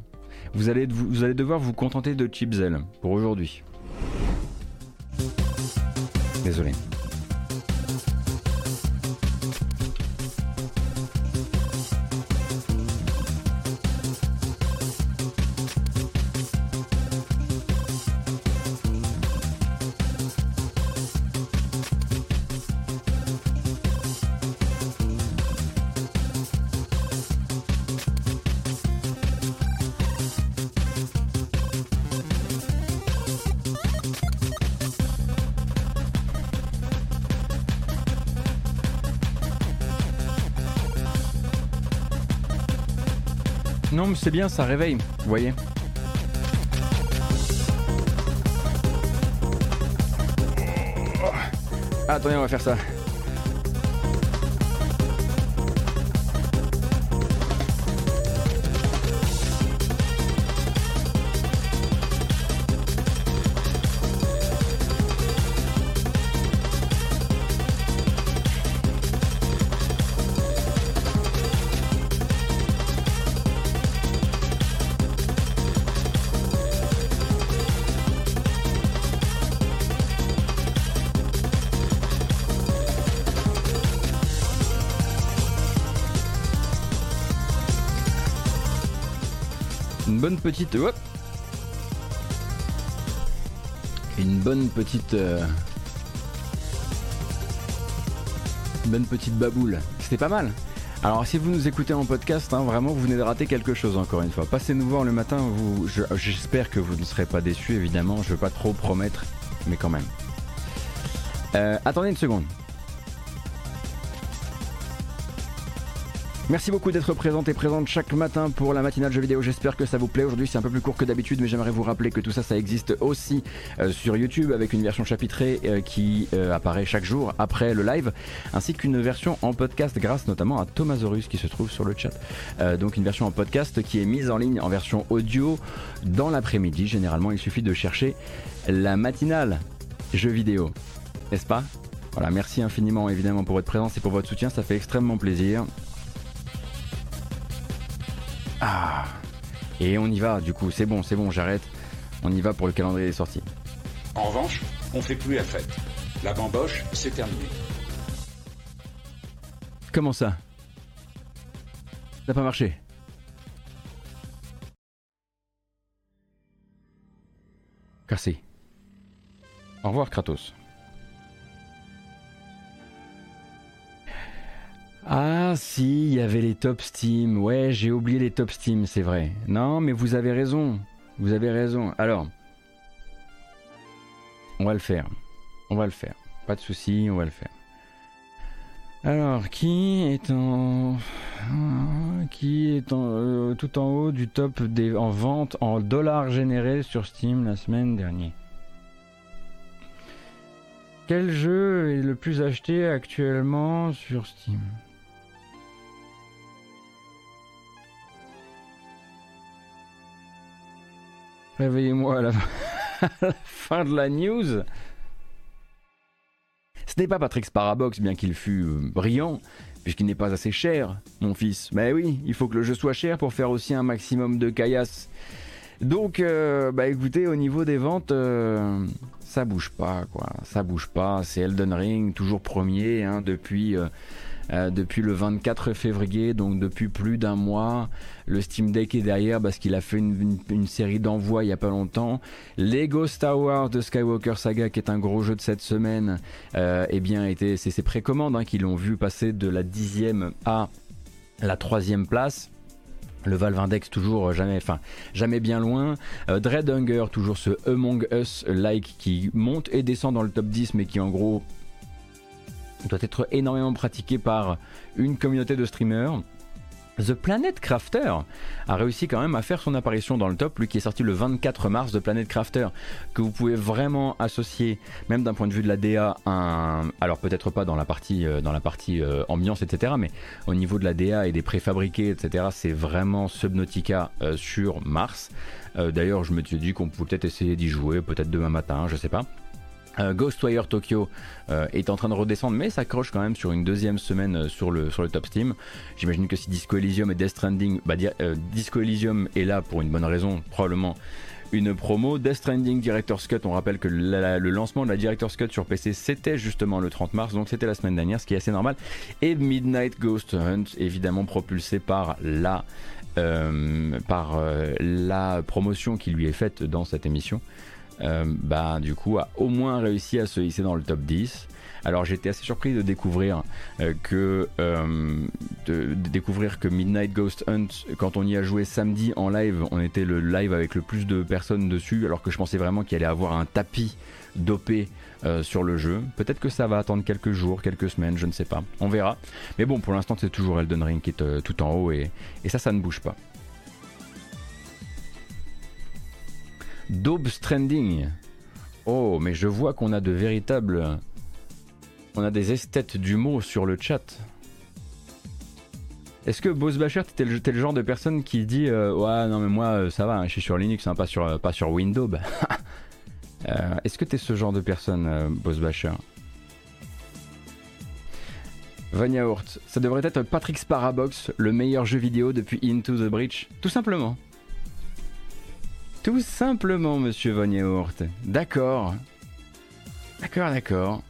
Vous allez, vous allez devoir vous contenter de Chipzel pour aujourd'hui. Désolé. C'est bien, ça réveille, vous voyez. Attendez, on va faire ça. Petite. une bonne petite. Euh, une bonne petite baboule. C'était pas mal. Alors si vous nous écoutez en podcast, hein, vraiment vous venez de rater quelque chose encore une fois. Passez nous voir le matin, vous, j'espère que vous ne serez pas déçus évidemment, je veux pas trop promettre, mais quand même. Euh, attendez une seconde. Merci beaucoup d'être présente et présente chaque matin pour la matinale jeux vidéo. J'espère que ça vous plaît. Aujourd'hui, c'est un peu plus court que d'habitude, mais j'aimerais vous rappeler que tout ça, ça existe aussi euh, sur YouTube avec une version chapitrée euh, qui euh, apparaît chaque jour après le live, ainsi qu'une version en podcast grâce notamment à Thomasaurus qui se trouve sur le chat. donc une version en podcast qui est mise en ligne en version audio dans l'après-midi. Généralement, il suffit de chercher la matinale jeux vidéo. N'est-ce pas? Voilà, merci infiniment évidemment pour votre présence et pour votre soutien, ça fait extrêmement plaisir. Ah Et on y va, du coup, c'est bon, c'est bon, j'arrête. On y va pour le calendrier des sorties. En revanche, on fait plus la fête. La bamboche, c'est terminé. Comment ça? Ça n'a pas marché? Cassé. Au revoir Kratos. Si, il y avait les top Steam. Ouais, j'ai oublié les top Steam, c'est vrai. Non, mais vous avez raison. Vous avez raison. Alors, on va le faire. On va le faire. Pas de souci, on va le faire. Alors, qui est en qui est en, euh, tout en haut du top des en vente en dollars générés sur Steam la semaine dernière? Quel jeu est le plus acheté actuellement sur Steam? Réveillez-moi à, la... fin de la news. Ce n'est pas Patrick Sparabox, bien qu'il fût euh, brillant, puisqu'il n'est pas assez cher, mon fils. Mais oui, il faut que le jeu soit cher pour faire aussi un maximum de caillasse. Donc, euh, bah écoutez, au niveau des ventes, euh, ça bouge pas, quoi. Ça bouge pas. C'est Elden Ring, toujours premier, hein, depuis depuis le 24 février, donc depuis plus d'un mois. Le Steam Deck est derrière parce qu'il a fait une, série d'envois il y a pas longtemps. Lego Star Wars de Skywalker Saga, qui est un gros jeu de cette semaine, euh, eh bien, c'est ses précommandes hein, qui l'ont vu passer de la dixième à la troisième place. Le Valve Index toujours jamais, enfin jamais bien loin. Euh, Dread Hunger toujours ce Among Us like qui monte et descend dans le top 10 mais qui en gros doit être énormément pratiqué par une communauté de streamers. The Planet Crafter a réussi quand même à faire son apparition dans le top, lui qui est sorti le 24 mars de Planet Crafter, que vous pouvez vraiment associer, même d'un point de vue de la DA, alors peut-être pas dans la partie, euh, dans la partie euh, ambiance, etc., mais au niveau de la DA et des préfabriqués, etc., c'est vraiment Subnautica euh, sur Mars. D'ailleurs, je me suis dit qu'on pouvait peut-être essayer d'y jouer, peut-être demain matin, je sais pas. Euh, Ghostwire Tokyo euh, est en train de redescendre, mais s'accroche quand même sur une deuxième semaine euh, sur, le, top Steam. J'imagine que si Disco Elysium et Death Stranding, bah, Disco Elysium est là pour une bonne raison, probablement une promo. Death Stranding Director's Cut, on rappelle que le lancement de la Director's Cut sur PC c'était justement le 30 mars, donc c'était la semaine dernière, ce qui est assez normal. Et Midnight Ghost Hunt, évidemment propulsé par, la promotion qui lui est faite dans cette émission. Euh, bah, du coup, a au moins réussi à se hisser dans le top 10. Alors j'étais assez surpris de découvrir euh, que euh, découvrir que Midnight Ghost Hunt, quand on y a joué samedi en live, on était le live avec le plus de personnes dessus, alors que je pensais vraiment qu'il allait avoir un tapis dopé sur le jeu. Peut-être que ça va attendre quelques jours, quelques semaines, je ne sais pas. On verra. Mais bon, pour l'instant, c'est toujours Elden Ring qui est tout en haut et, et ça, ça ne bouge pas. Daube Stranding. Oh, mais je vois qu'on a de véritables. On a des esthètes du mot sur le chat. Est-ce que Boss Basher, t'es le, genre de personne qui dit euh, Ouais, non, mais moi, euh, ça va, hein, je suis sur Linux, hein, pas, sur, euh, pas sur Windows Est-ce que t'es ce genre de personne, Boss Basher? Ça devrait être Patrick Sparabox, le meilleur jeu vidéo depuis Into the Breach, tout simplement. Tout simplement, monsieur Von Yaourt. D'accord. D'accord, d'accord.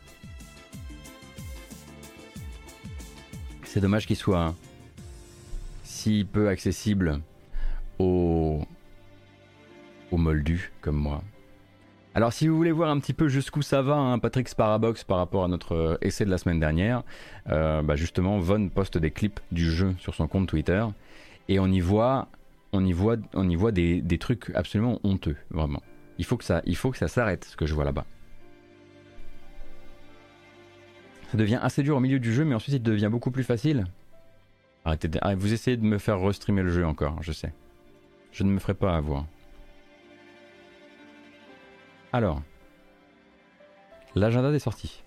C'est dommage qu'il soit si peu accessible aux, aux moldus comme moi. Alors si vous voulez voir un petit peu jusqu'où ça va, hein, Patrick Sparabox par rapport à notre euh, essai de la semaine dernière, euh, bah justement Von poste des clips du jeu sur son compte Twitter et on y voit on y voit, on y voit des, trucs absolument honteux, vraiment. Il faut que ça, il faut que ça s'arrête, ce que je vois là-bas. Ça devient assez dur au milieu du jeu, mais ensuite il devient beaucoup plus facile. Arrêtez, de, vous essayez de me faire restreamer le jeu encore, je sais. Je ne me ferai pas avoir. Alors, l'agenda des sorties.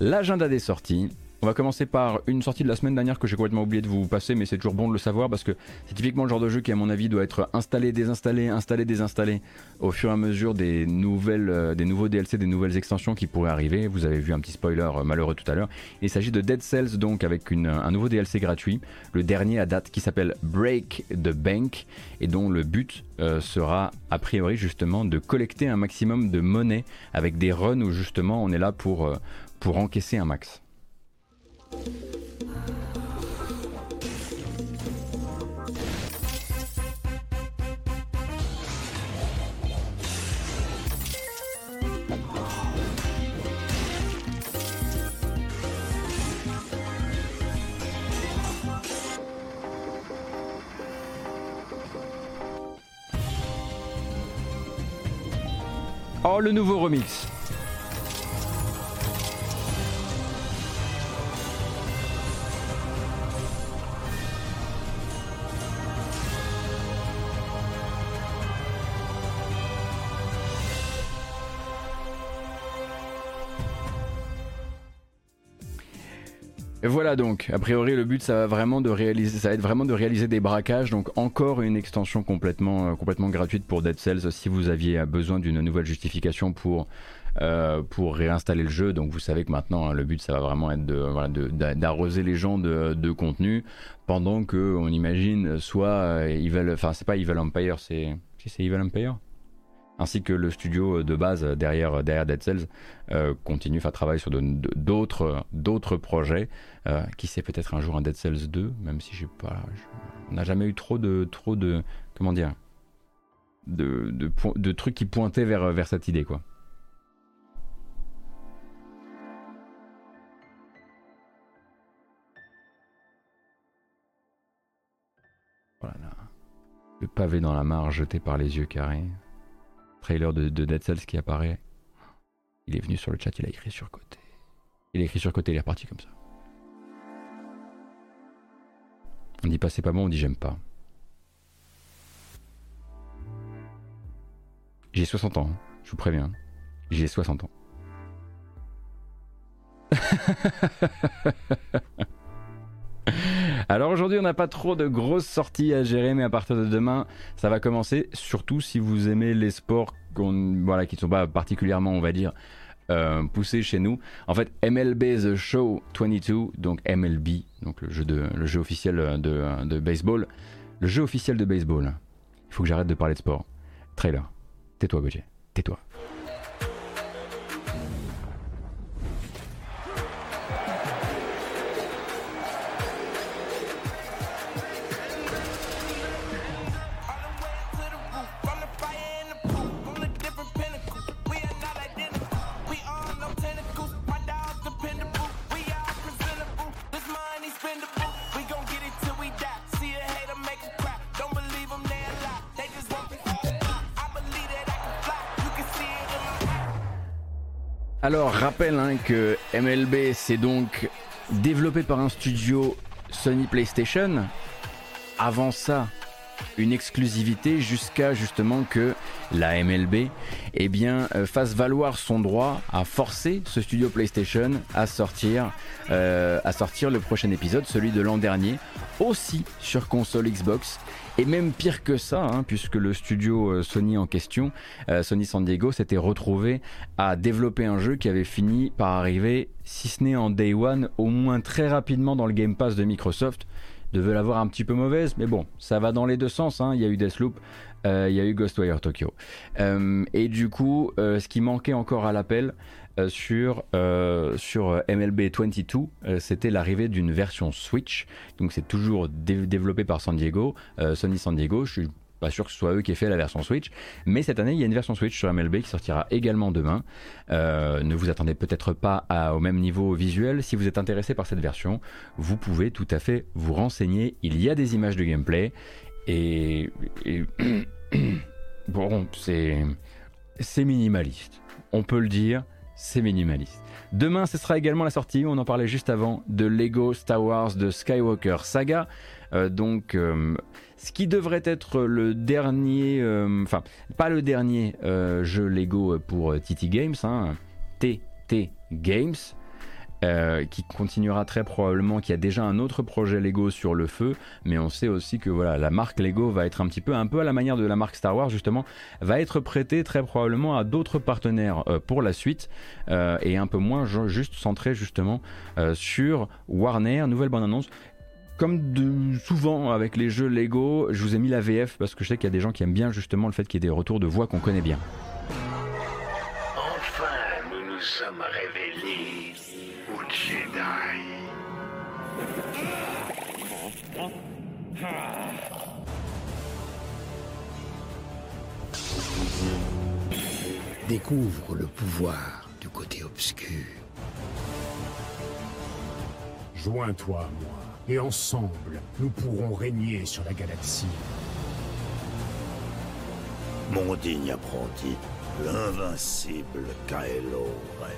L'agenda des sorties, on va commencer par une sortie de la semaine dernière que j'ai complètement oublié de vous passer, mais c'est toujours bon de le savoir parce que c'est typiquement le genre de jeu qui, à mon avis, doit être installé, désinstallé, installé, désinstallé au fur et à mesure des nouvelles, euh, des nouveaux DLC, des nouvelles extensions qui pourraient arriver. Vous avez vu un petit spoiler euh, malheureux tout à l'heure. Il s'agit de Dead Cells, donc avec un nouveau DLC gratuit, le dernier à date qui s'appelle Break the Bank et dont le but euh, sera a priori justement de collecter un maximum de monnaie avec des runs où justement on est là pour, pour encaisser un max. Oh, le nouveau remix. Voilà donc, a priori le but ça va vraiment de réaliser, ça va être vraiment de réaliser des braquages, donc encore une extension complètement, euh, complètement gratuite pour Dead Cells si vous aviez besoin d'une nouvelle justification pour, euh, pour réinstaller le jeu. Donc vous savez que maintenant le but ça va vraiment être de, d'arroser les gens de, de contenu pendant que on imagine soit euh, c'est pas Evil Empire, c'est c'est Evil Empire? Ainsi que le studio de base derrière, Dead Cells euh, continue à travailler sur d'autres, projets. Euh, qui sait peut-être un jour un Dead Cells 2, même si j'ai pas, on n'a jamais eu trop de, trop de, comment dire, de, de, trucs qui pointaient vers, cette idée. Voilà. Le pavé dans la mare jeté par les yeux carrés trailer de, Dead Cells qui apparaît. Il est venu sur le chat, il a écrit sur côté. Il a écrit sur côté, il est reparti comme ça. On dit pas c'est pas bon, on dit j'aime pas. J'ai 60 ans, hein. je vous préviens. J'ai 60 ans. Alors aujourd'hui, on n'a pas trop de grosses sorties à gérer, mais à partir de demain, ça va commencer. Surtout si vous aimez les sports voilà, qui ne sont pas particulièrement, on va dire, euh, poussés chez nous. En fait, MLB The Show 22, donc MLB, donc le jeu, officiel de, de baseball. Le jeu officiel de baseball. Il faut que j'arrête de parler de sport. Trailer. Tais-toi, Gauthier. Tais-toi. MLB c'est donc développé par un studio Sony PlayStation. Avant ça, une exclusivité jusqu'à justement que la MLB eh euh, fasse valoir son droit à forcer ce studio PlayStation euh, à sortir le prochain épisode, celui de l'an dernier, aussi sur console Xbox. Et même pire que ça, hein, puisque le studio euh, Sony en question, euh, Sony San Diego, s'était retrouvé à développer un jeu qui avait fini par arriver, si ce n'est en Day One, au moins très rapidement dans le Game Pass de Microsoft. Devait l'avoir un petit peu mauvaise, mais bon, ça va dans les deux sens. Hein. Il y a eu Deathloop, euh, il y a eu Ghostwire Tokyo. et du coup, ce qui manquait encore à l'appel, euh, sur, euh, sur MLB 22, euh, c'était l'arrivée d'une version Switch. Donc c'est toujours développé par San Diego, Sony San Diego. Je suis pas sûr que ce soit eux qui aient fait la version Switch, mais cette année il y a une version Switch sur MLB qui sortira également demain. ne vous attendez peut-être pas au même niveau visuel. Si vous êtes intéressé par cette version, vous pouvez tout à fait vous renseigner. Il y a des images de gameplay et, et bon, c'est c'est minimaliste. On peut le dire c'est minimaliste. Demain, ce sera également la sortie, on en parlait juste avant, de Lego Star Wars de Skywalker Saga. Euh, donc, euh, ce qui devrait être le dernier, euh, enfin, pas le dernier jeu Lego pour TT Games, hein, TT Games. Euh, qui continuera très probablement, qui a déjà un autre projet Lego sur le feu, mais on sait aussi que voilà, la marque Lego va être un petit peu, un peu à la manière de la marque Star Wars justement, va être prêtée très probablement à d'autres partenaires euh, pour la suite euh, et un peu moins juste centré justement sur Warner. Nouvelle bonne annonce comme souvent avec les jeux Lego, je vous ai mis la VF parce que je sais qu'il y a des gens qui aiment bien justement le fait qu'il y ait des retours de voix qu'on connaît bien. Enfin, nous nous sommes Découvre le pouvoir du côté obscur. Joins-toi à moi, et ensemble, nous pourrons régner sur la galaxie. Mon digne apprenti, l'invincible Kylo Ren.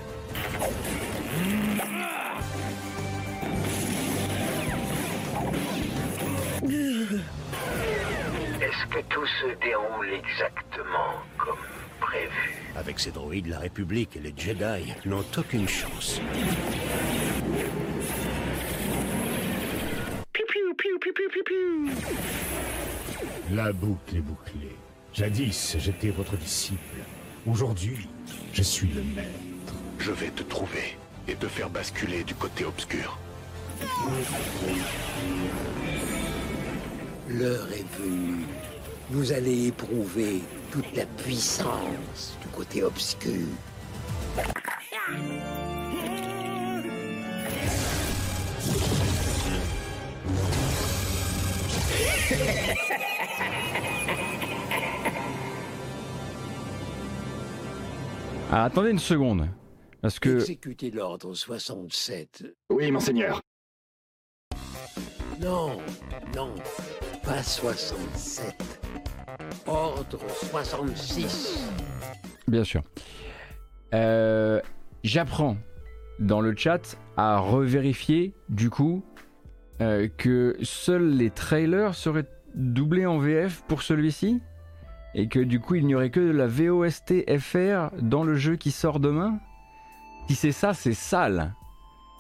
Est-ce que tout se déroule exactement comme prévu Avec ces droïdes, la République et les Jedi n'ont aucune chance. La boucle est bouclée. Jadis, j'étais votre disciple. Aujourd'hui, je suis le maître. Je vais te trouver et te faire basculer du côté obscur. L'heure est venue. Vous allez éprouver toute la puissance du côté obscur. Ah, attendez une seconde. Parce que. Exécutez l'ordre 67. Oui, monseigneur. Non, non, pas 67. Ordre 66. Bien sûr. Euh, J'apprends dans le chat à revérifier, du coup, euh, que seuls les trailers seraient doublés en VF pour celui-ci et que du coup il n'y aurait que de la VOST FR dans le jeu qui sort demain Si c'est ça, c'est sale.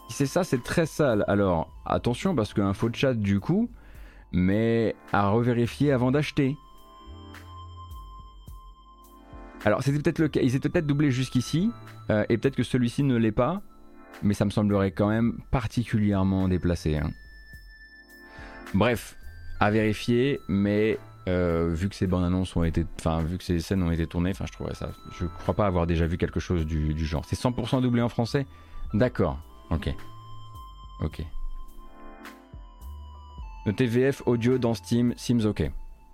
Si c'est ça, c'est très sale. Alors attention parce qu'un faux chat du coup, mais à revérifier avant d'acheter. Alors c'était peut-être le cas, ils étaient peut-être doublés jusqu'ici, euh, et peut-être que celui-ci ne l'est pas, mais ça me semblerait quand même particulièrement déplacé. Hein. Bref, à vérifier, mais euh, vu que ces bandes annonces ont été, enfin vu que ces scènes ont été tournées, je trouverais ça, je crois pas avoir déjà vu quelque chose du, genre. C'est 100% doublé en français? D'accord, ok, ok. Le TVF audio dans Steam seems ok.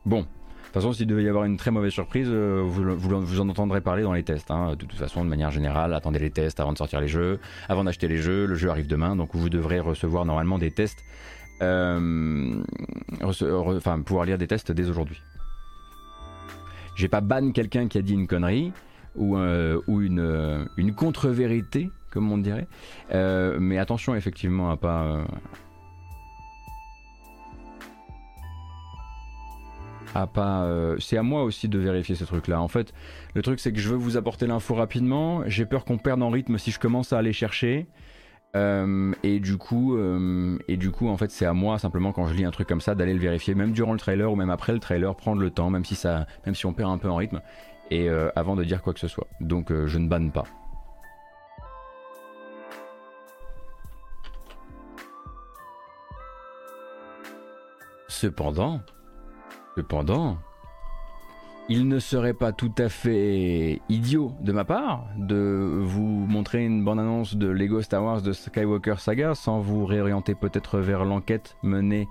Bon, toute façon, s'il devait y avoir une très mauvaise surprise, euh, vous, vous, en entendrez parler dans les tests. Hein. De toute façon, de manière générale, attendez les tests avant de sortir les jeux, avant d'acheter les jeux. Le jeu arrive demain, donc vous devrez recevoir normalement des tests euh, enfin, pouvoir lire des tests dès aujourd'hui. J'ai pas ban quelqu'un qui a dit une connerie ou, euh, une, une contre-vérité, comme on dirait. Mais attention effectivement à pas. Pas. euh, c'est à moi aussi de vérifier ce truc-là. En fait, le truc c'est que je veux vous apporter l'info rapidement. J'ai peur qu'on perde en rythme si je commence à aller chercher. Euh, et du coup, euh, et du coup, en fait, c'est à moi simplement quand je lis un truc comme ça d'aller le vérifier, même durant le trailer ou même après le trailer, prendre le temps, même si ça, même si on perd un peu en rythme, et avant de dire quoi que ce soit. Donc, je ne banne pas. Cependant, cependant, il ne serait pas tout à fait idiot de ma part de vous montrer une bande-annonce de Lego Star Wars de Skywalker Saga sans vous réorienter peut-être vers l'enquête menée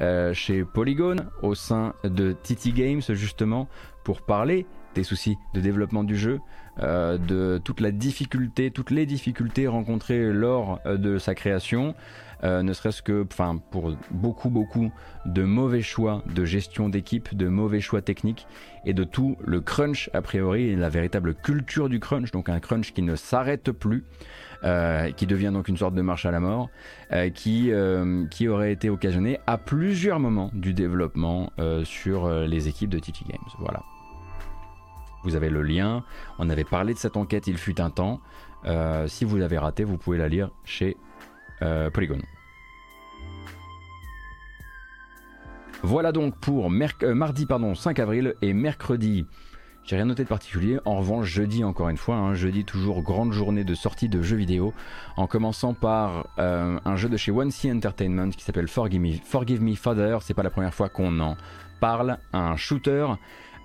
euh, chez Polygon au sein de TT Games justement pour parler des soucis de développement du jeu, euh, de toute la difficulté, toutes les difficultés rencontrées lors euh, de sa création, euh, ne serait-ce que pour beaucoup, beaucoup de mauvais choix de gestion d'équipe, de mauvais choix techniques et de tout le crunch a priori, et la véritable culture du crunch, donc un crunch qui ne s'arrête plus. Euh, qui devient donc une sorte de marche à la mort, euh, qui, aurait été occasionné à plusieurs moments du développement sur les équipes de TT Games. Voilà. Vous avez le lien. On avait parlé de cette enquête il fut un temps. Si vous l'avez raté, vous pouvez la lire chez Polygon. Voilà donc pour euh, mardi pardon, 5 avril et mercredi. J'ai rien noté de particulier. En revanche, jeudi encore une fois, hein, jeudi toujours grande journée de sortie de jeux vidéo, en commençant par euh, un jeu de chez One C Entertainment qui s'appelle Forgive Me, Forgive Me Father. C'est pas la première fois qu'on en parle. Un shooter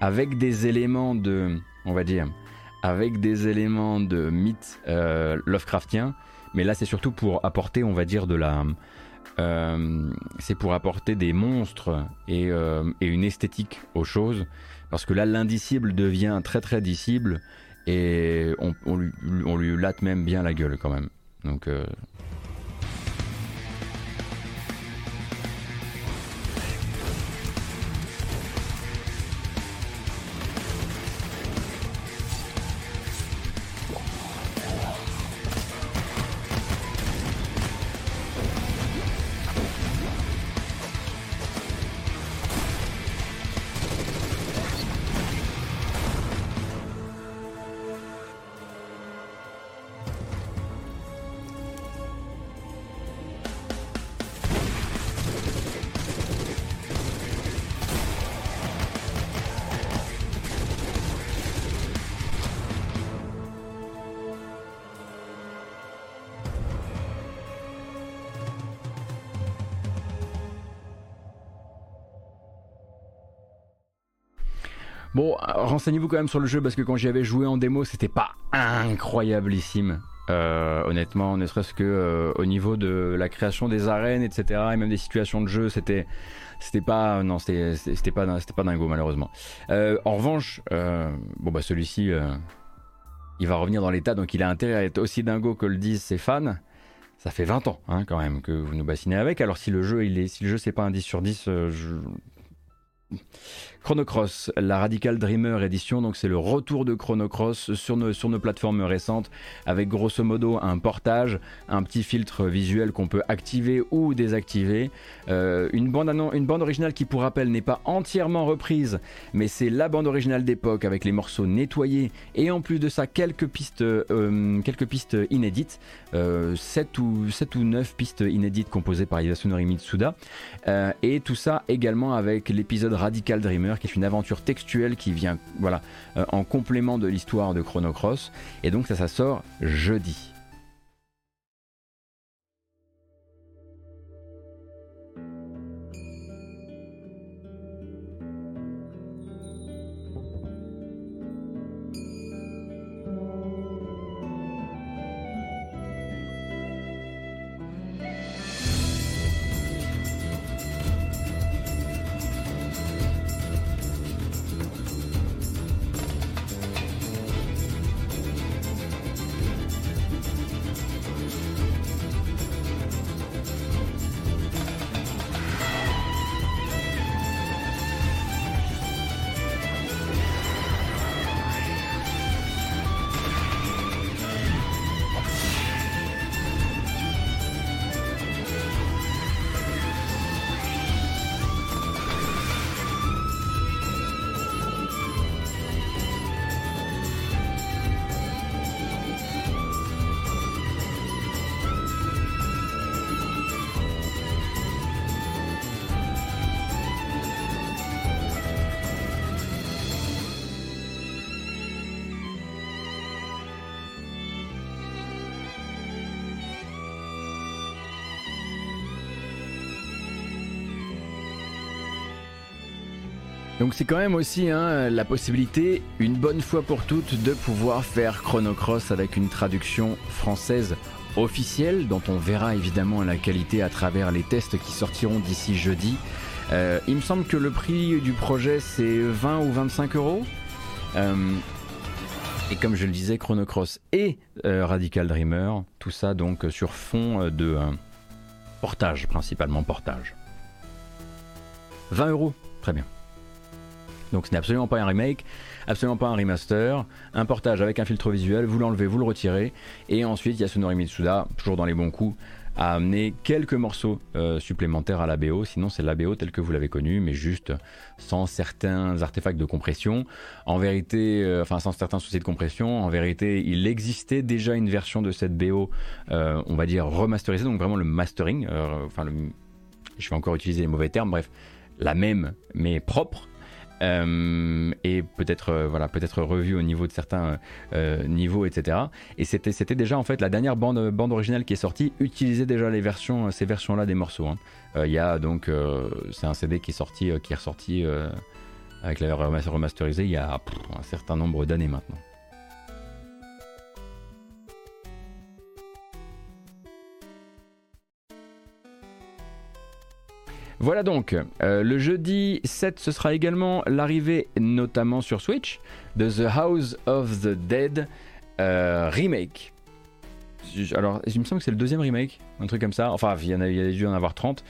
avec des éléments de, on va dire, avec des éléments de mythe euh, Lovecraftien. Mais là, c'est surtout pour apporter, on va dire, de la, euh, c'est pour apporter des monstres et, euh, et une esthétique aux choses. Parce que là, l'indicible devient très très dicible et on, lui, on même bien la gueule quand même. Donc, euh, renseignez-vous quand même sur le jeu parce que quand j'y avais joué en démo, c'était pas incroyablissime. Euh, honnêtement, ne serait-ce que euh, au niveau de la création des arènes, etc., et même des situations de jeu, c'était, c'était pas, non, c'était, pas, c'était pas dingo malheureusement. Euh, en revanche, euh, bon bah celui-ci, il va revenir dans l'état, donc il a intérêt à être aussi dingo que le disent ses fans. Ça fait 20 ans, hein, quand même, que vous nous bassinez avec. Alors si le jeu, il est, si le jeu c'est pas un 10 sur 10, euh, je Chrono Cross, la Radical Dreamer édition, donc c'est le retour de Chrono Cross sur nos, sur nos plateformes récentes avec grosso modo un portage, un petit filtre visuel qu'on peut activer ou désactiver, euh, une, bande originale qui pour rappel n'est pas entièrement reprise, mais c'est la bande originale d'époque avec les morceaux nettoyés et en plus de ça quelques pistes, euh, inédites, 7, euh, ou, 7 ou 9 pistes inédites composées par Yasunori Mitsuda, et tout ça également avec l'épisode Radical Dreamer qui est une aventure textuelle qui vient voilà, euh, en complément de l'histoire de Chrono Cross. Et donc ça, ça sort jeudi. C'est quand même aussi hein, la possibilité, une bonne fois pour toutes, de pouvoir faire Chrono Cross avec une traduction française officielle, dont on verra évidemment la qualité à travers les tests qui sortiront d'ici jeudi. Euh, il me semble que le prix du projet c'est 20 ou 25 euros. Euh, et comme je le disais, Chrono Cross et euh, Radical Dreamer, tout ça donc sur fond de portage, principalement portage. 20 euros, très bien. Donc ce n'est absolument pas un remake, absolument pas un remaster, un portage avec un filtre visuel, vous l'enlevez, vous le retirez, et ensuite Yasunori Mitsuda, toujours dans les bons coups, a amené quelques morceaux euh, supplémentaires à la BO, sinon c'est la BO telle que vous l'avez connue, mais juste sans certains artefacts de compression. En vérité, euh, enfin sans certains soucis de compression, en vérité, il existait déjà une version de cette BO, euh, on va dire remasterisée, donc vraiment le mastering, enfin je vais encore utiliser les mauvais termes, bref, la même mais propre, et peut-être euh, voilà peut-être revu au niveau de certains euh, niveaux etc et c'était c'était déjà en fait la dernière bande bande originale qui est sortie utilisait déjà les versions ces versions là des morceaux hein. il y a donc c'est un CD qui est sorti qui est ressorti avec la remasterisée il y a un certain nombre d'années maintenant Voilà donc, euh, le jeudi 7, ce sera également l'arrivée, notamment sur Switch, de The House of the Dead euh, Remake. Alors, il me semble que c'est le deuxième remake, un truc comme ça. Enfin, il y, en a, dû en avoir 30.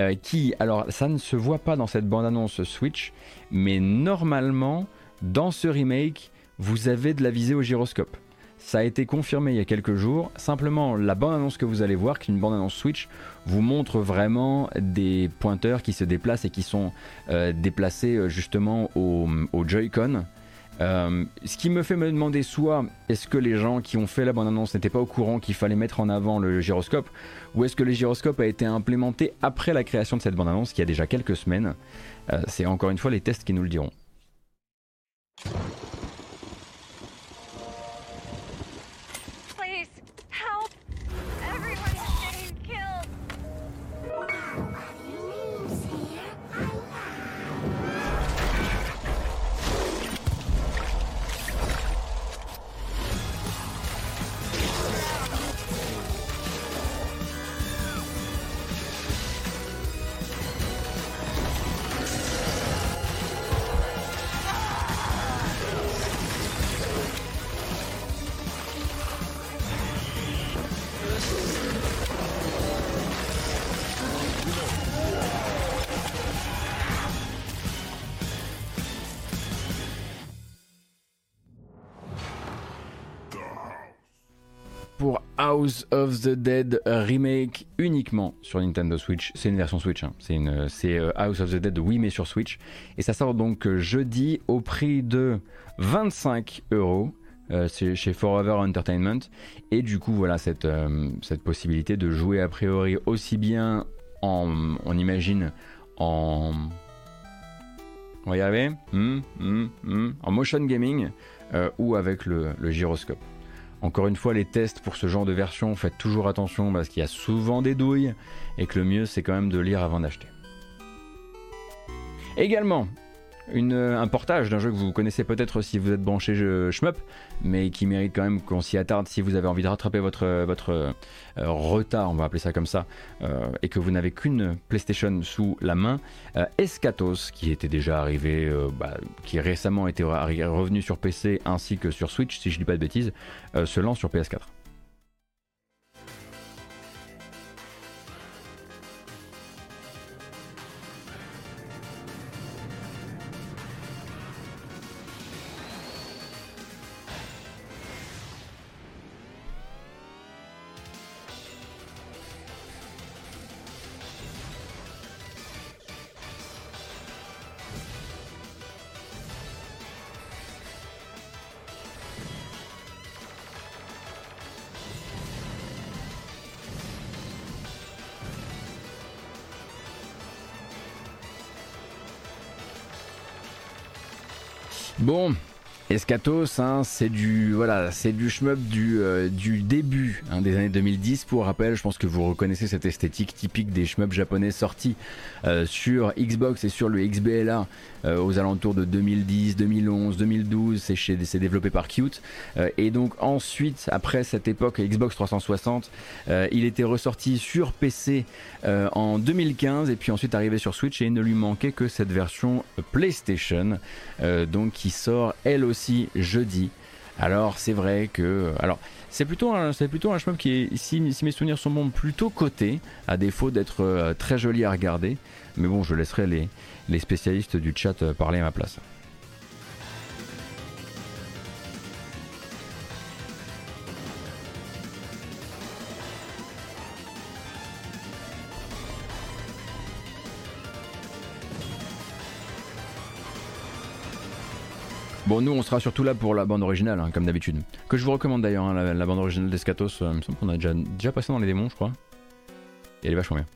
Euh, qui, alors, ça ne se voit pas dans cette bande-annonce Switch, mais normalement, dans ce remake, vous avez de la visée au gyroscope. Ça a été confirmé il y a quelques jours. Simplement, la bande-annonce que vous allez voir, qui est une bande-annonce Switch, vous montre vraiment des pointeurs qui se déplacent et qui sont euh, déplacés euh, justement au, Joy-Con. Euh, ce qui me fait me demander soit est-ce que les gens qui ont fait la bande-annonce n'étaient pas au courant qu'il fallait mettre en avant le gyroscope, ou est-ce que le gyroscope a été implémenté après la création de cette bande-annonce, qui a déjà quelques semaines? C'est encore une fois les tests qui nous le diront. House of the Dead Remake uniquement sur Nintendo Switch. C'est une version Switch, hein. c'est euh, House of the Dead oui mais sur Switch. Et ça sort donc euh, jeudi au prix de 25 euros. Euh, chez Forever Entertainment et du coup voilà cette, possibilité de jouer a priori aussi bien en on imagine en on hmm, hmm, hmm. en motion gaming ou avec le gyroscope encore une fois, les tests pour ce genre de version, faites toujours attention parce qu'il y a souvent des douilles et que le mieux c'est quand même de lire avant d'acheter. Également, un portage d'un jeu que vous connaissez peut-être si vous êtes branché shmup, mais qui mérite quand même qu'on s'y attarde si vous avez envie de rattraper votre, euh, retard, on va appeler ça comme ça, euh, et que vous n'avez qu'une PlayStation sous la main. Euh, Escatos, qui était déjà arrivé, bah, qui récemment était revenu sur PC ainsi que sur Switch, si je dis pas de bêtises, se lance sur PS4. Escatos, hein, c'est du voilà, c'est du shmup du, euh, début hein, des années 2010. Pour rappel, je pense que vous reconnaissez cette esthétique typique des shmups japonais sortis euh, sur Xbox et sur le XBLA euh, aux alentours de 2010, 2011, 2012. C'est développé par Qt. et donc ensuite, après cette époque Xbox 360, il était ressorti sur PC en 2015 et puis ensuite arrivé sur Switch et il ne lui manquait que cette version PlayStation, donc qui sort elle aussi jeudi. Alors c'est vrai que alors c'est plutôt un c'est plutôt un shmup qui est si, si, mes souvenirs sont bons plutôt coté à défaut d'être euh, très joli à regarder. Mais bon, je laisserai les, les spécialistes du chat euh, parler à ma place. Bon, nous, on sera surtout là pour la bande originale, hein, comme d'habitude. Que je vous recommande d'ailleurs, hein, la, bande originale d'Escatos. Euh, il me semble qu'on a déjà, déjà passé dans les démons, je crois. Et elle est vachement bien.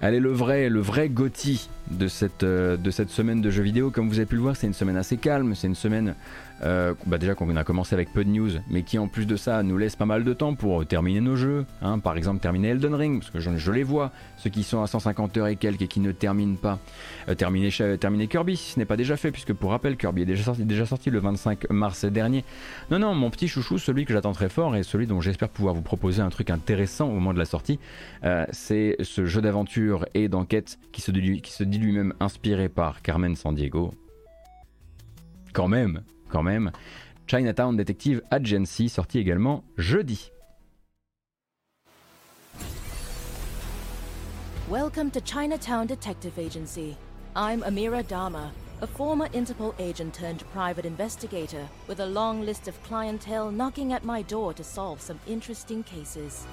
Allez, le vrai, le vrai Gotti de cette, euh, de cette semaine de jeux vidéo, comme vous avez pu le voir, c'est une semaine assez calme, c'est une semaine euh, bah déjà qu'on a commencé avec peu de news, mais qui en plus de ça nous laisse pas mal de temps pour terminer nos jeux. Hein. par exemple, terminer Elden Ring, parce que je, les vois, ceux qui sont à 150 heures et quelques et qui ne terminent pas. Euh, terminer, terminer, Kirby, si ce n'est pas déjà fait, puisque pour rappel, Kirby est déjà sorti, déjà sorti le 25 mars dernier. Non, non, mon petit chouchou, celui que j'attends très fort et celui dont j'espère pouvoir vous proposer un truc intéressant au moment de la sortie, euh, c'est ce jeu d'aventure et d'enquête qui se, qui se dit lui-même inspiré par Carmen Sandiego. Quand même, quand même. Chinatown Detective Agency, sorti également jeudi. Welcome to Chinatown Detective Agency. I'm Amira Dharma, a former Interpol agent turned private investigator with a long list of clientele knocking at my door to solve some interesting cases.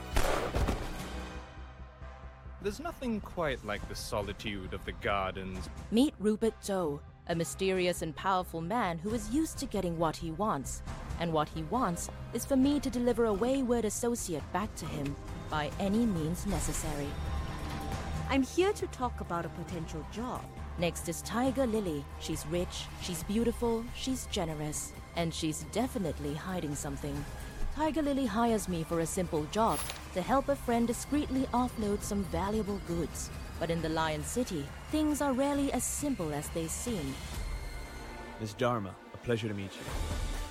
There's nothing quite like the solitude of the gardens. Meet Rupert Zhou, a mysterious and powerful man who is used to getting what he wants. And what he wants is for me to deliver a wayward associate back to him by any means necessary. I'm here to talk about a potential job. Next is Tiger Lily. She's rich, she's beautiful, she's generous, and she's definitely hiding something. Tiger Lily hires me for a simple job to help a friend discreetly offload some valuable goods. But in the Lion City, things are rarely as simple as they seem. Miss Dharma, a pleasure to meet you.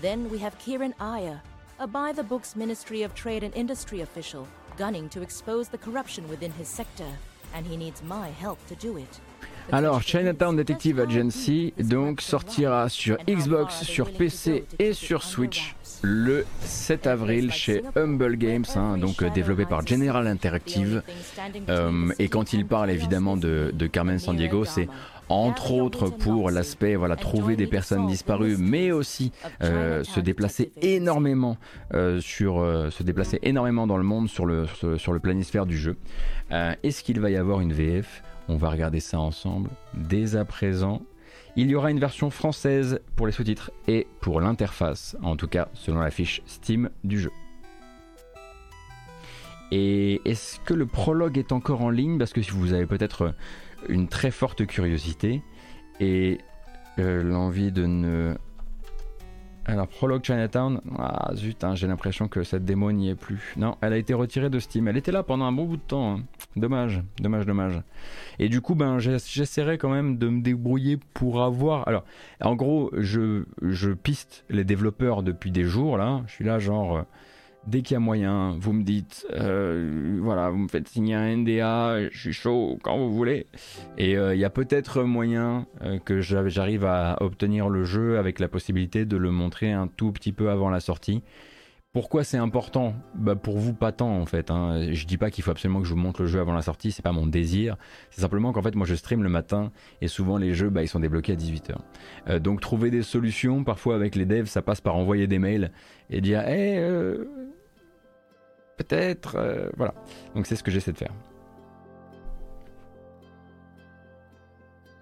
Then we have Kieran Iyer, a by the books Ministry of Trade and Industry official, gunning to expose the corruption within his sector, and he needs my help to do it. Alors, Chinatown Detective Agency donc sortira sur Xbox, sur PC et sur Switch le 7 avril chez Humble Games, hein, donc euh, développé par General Interactive. Euh, et quand il parle évidemment de, Carmen Sandiego, c'est entre autres pour l'aspect voilà trouver des personnes disparues, mais aussi euh, se déplacer énormément sur se déplacer énormément dans le monde sur le sur, le planisphère du jeu. Est-ce qu'il va y avoir une VF On va regarder ça ensemble dès à présent. Il y aura une version française pour les sous-titres et pour l'interface, en tout cas selon la fiche Steam du jeu. Et est-ce que le prologue est encore en ligne? Parce que si vous avez peut-être une très forte curiosité et euh, l'envie de ne... Alors, Prologue Chinatown, ah zut, hein, j'ai l'impression que cette démo n'y est plus. Non, elle a été retirée de Steam. Elle était là pendant un bon bout de temps. Hein. Dommage, dommage, dommage. Et du coup, ben, j'essaierai quand même de me débrouiller pour avoir. Alors, en gros, je, je piste les développeurs depuis des jours là. Je suis là, genre. Euh, dès qu'il y a moyen, vous me dites, euh, voilà, vous me faites signer un NDA, je suis chaud quand vous voulez. Et euh, il y a peut-être moyen euh, que j'arrive à obtenir le jeu avec la possibilité de le montrer un tout petit peu avant la sortie. Pourquoi c'est important? Bah Pour vous, pas tant en fait. Hein. Je dis pas qu'il faut absolument que je vous montre le jeu avant la sortie, c'est pas mon désir. C'est simplement qu'en fait, moi je stream le matin et souvent les jeux bah, ils sont débloqués à 18h. donc trouver des solutions, parfois avec les devs, ça passe par envoyer des mails et dire Hé, eh, peut-être. Euh, voilà. Donc c'est ce que j'essaie de faire.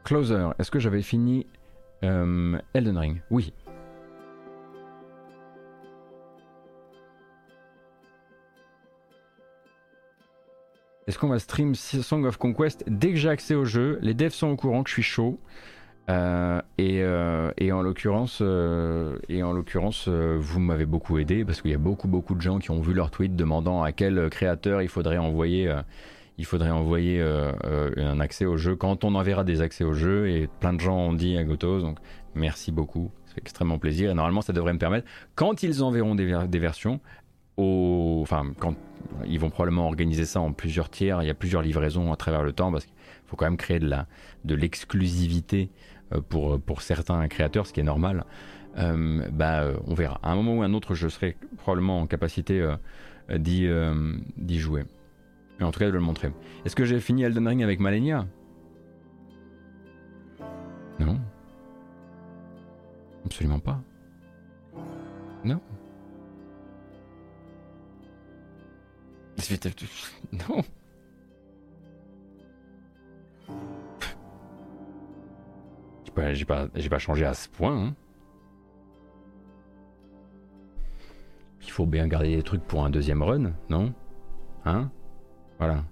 Closer, est-ce que j'avais fini euh, Elden Ring? Oui. Est-ce qu'on va stream Song of Conquest? Dès que j'ai accès au jeu, les devs sont au courant que je suis chaud. Euh, euh, et, en l'occurrence, euh, vous m'avez beaucoup aidé parce qu'il y a beaucoup beaucoup de gens qui ont vu leur tweet demandant à quel créateur il faudrait envoyer, un accès au jeu. Quand on enverra des accès au jeu et plein de gens ont dit à Gotos donc merci beaucoup, fait extrêmement plaisir. Et normalement ça devrait me permettre quand ils enverront des, versions enfin quand ils vont probablement organiser ça en plusieurs tiers, il y a plusieurs livraisons à travers le temps parce qu'il faut quand même créer de l'exclusivité pour, pour certains créateurs, ce qui est normal, euh, bah, euh, on verra. À un moment ou à un autre, je serai probablement en capacité d'y, d'y jouer. Et en tout cas, de le montrer. Est-ce que j'ai fini Elden Ring avec Malenia? Non. Absolument pas. Non. Non. J'ai pas, changé à ce point. Hein. Il faut bien garder des trucs pour un deuxième run, non? Hein? Voilà.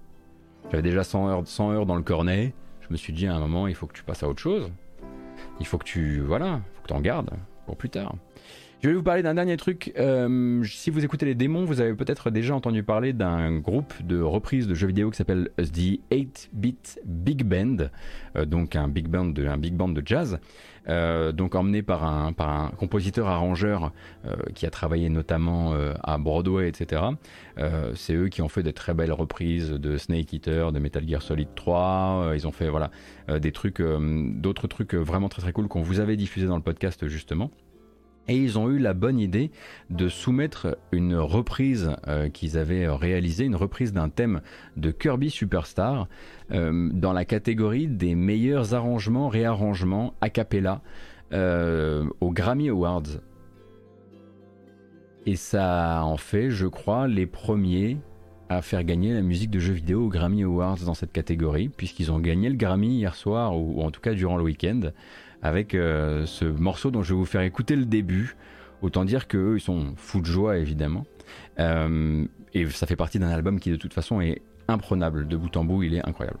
J'avais déjà 100 heures, 100 heures dans le cornet. Je me suis dit à un moment, il faut que tu passes à autre chose. Il faut que tu. Voilà, il faut que tu en gardes pour plus tard. Je vais vous parler d'un dernier truc. Euh, si vous écoutez les démons, vous avez peut-être déjà entendu parler d'un groupe de reprises de jeux vidéo qui s'appelle The 8-Bit Big Band, euh, donc un big band de, jazz, euh, donc emmené par un, par un compositeur arrangeur qui a travaillé notamment à Broadway, etc. C'est eux qui ont fait des très belles reprises de Snake Eater, de Metal Gear Solid 3. ils ont fait voilà des trucs, d'autres trucs vraiment très très cool qu'on vous avait diffusé dans le podcast justement et ils ont eu la bonne idée de soumettre une reprise euh, qu'ils avaient réalisée, une reprise d'un thème de Kirby Superstar euh, dans la catégorie des meilleurs arrangements, réarrangements a cappella euh, aux Grammy Awards. Et ça en fait, je crois, les premiers à faire gagner la musique de jeux vidéo aux Grammy Awards dans cette catégorie, puisqu'ils ont gagné le Grammy hier soir, ou en tout cas durant le week-end avec euh, ce morceau dont je vais vous faire écouter le début. Autant dire qu'eux, ils sont fous de joie, évidemment. Euh, et ça fait partie d'un album qui, de toute façon, est imprenable. De bout en bout, il est incroyable.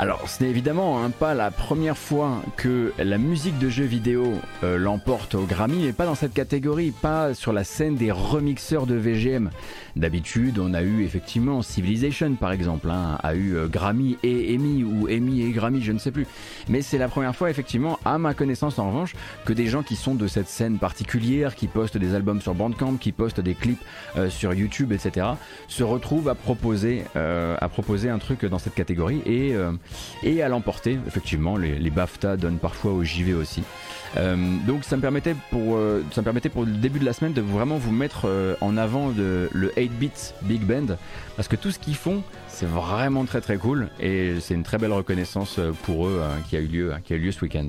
Alors, ce n'est évidemment hein, pas la première fois que la musique de jeux vidéo euh, l'emporte au Grammy, mais pas dans cette catégorie, pas sur la scène des remixeurs de VGM. D'habitude, on a eu effectivement Civilization par exemple, hein, a eu euh, Grammy et Emmy, ou Emmy et Grammy, je ne sais plus. Mais c'est la première fois, effectivement, à ma connaissance en revanche, que des gens qui sont de cette scène particulière, qui postent des albums sur Bandcamp, qui postent des clips euh, sur YouTube, etc., se retrouvent à proposer, à proposer un truc dans cette catégorie. Et et à l'emporter. Effectivement, les, BAFTA donnent parfois au JV aussi. Euh, donc ça me permettait pour euh, ça me permettait pour le début de la semaine de vraiment vous mettre euh, en avant le 8 bits Big Band parce que tout ce qu'ils font c'est vraiment très très cool et c'est une très belle reconnaissance pour eux qui a eu lieu qui a eu lieu ce week-end.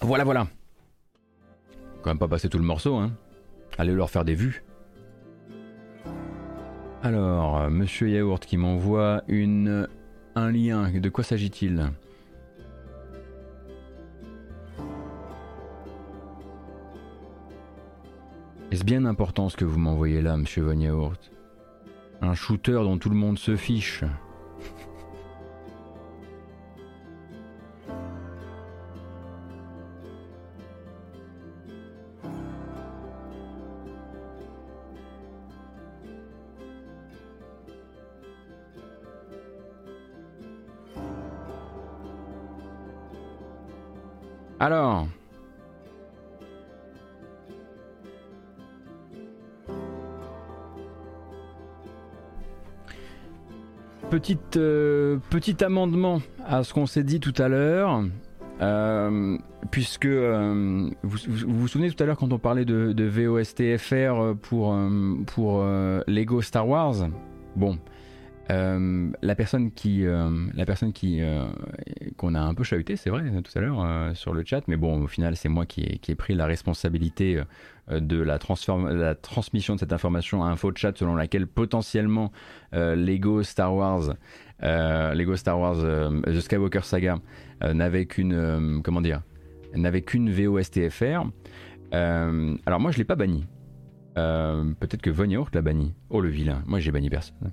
Voilà voilà quand même pas passer tout le morceau, hein. Allez leur faire des vues. Alors, euh, Monsieur Yaourt qui m'envoie une un lien. De quoi s'agit-il? Est-ce bien important ce que vous m'envoyez là, Monsieur Von Yaourt? Un shooter dont tout le monde se fiche. Alors. Euh, petit amendement à ce qu'on s'est dit tout à l'heure. Euh, puisque euh, vous, vous, souvenez tout à l'heure quand on parlait de, de VOSTFR pour, pour Lego Star Wars? Bon, euh, la personne qui, euh, la personne qui, euh, qu'on a un peu chahuté, c'est vrai, tout à l'heure sur le chat, mais bon, au final, c'est moi qui ai, qui ai, pris la responsabilité de la, la, transmission de cette information à un faux chat selon laquelle potentiellement Lego Star Wars, Lego Star Wars, The Skywalker Saga n'avait qu'une, comment dire, n'avait qu'une VOSTFR. alors moi, je l'ai pas banni. Euh, peut-être que Von l'a banni. Oh le vilain, moi j'ai banni personne.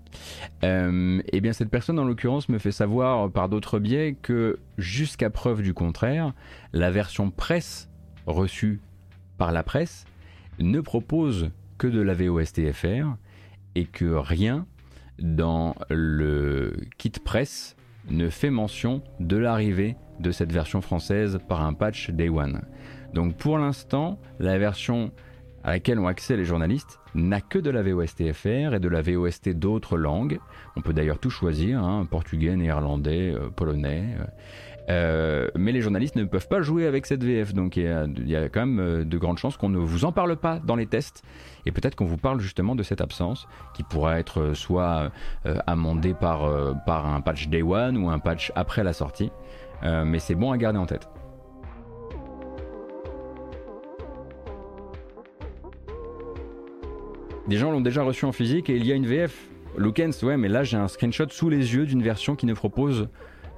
Euh, et eh bien cette personne en l'occurrence me fait savoir par d'autres biais que jusqu'à preuve du contraire, la version presse reçue par la presse ne propose que de la VOSTFR et que rien dans le kit presse ne fait mention de l'arrivée de cette version française par un patch Day One. Donc pour l'instant, la version à laquelle ont accès les journalistes n'a que de la VOSTFR et de la VOST d'autres langues. On peut d'ailleurs tout choisir, hein, portugais, néerlandais, euh, polonais. Euh, euh, mais les journalistes ne peuvent pas jouer avec cette VF, donc il y, a, quand même de grandes chances qu'on ne vous en parle pas dans les tests, et peut-être qu'on vous parle justement de cette absence, qui pourra être soit amendée par, par un patch Day One ou un patch après la sortie, mais c'est bon à garder en tête. Des gens l'ont déjà reçu en physique et il y a une VF. Lookens, ouais, mais là j'ai un screenshot sous les yeux d'une version qui ne propose,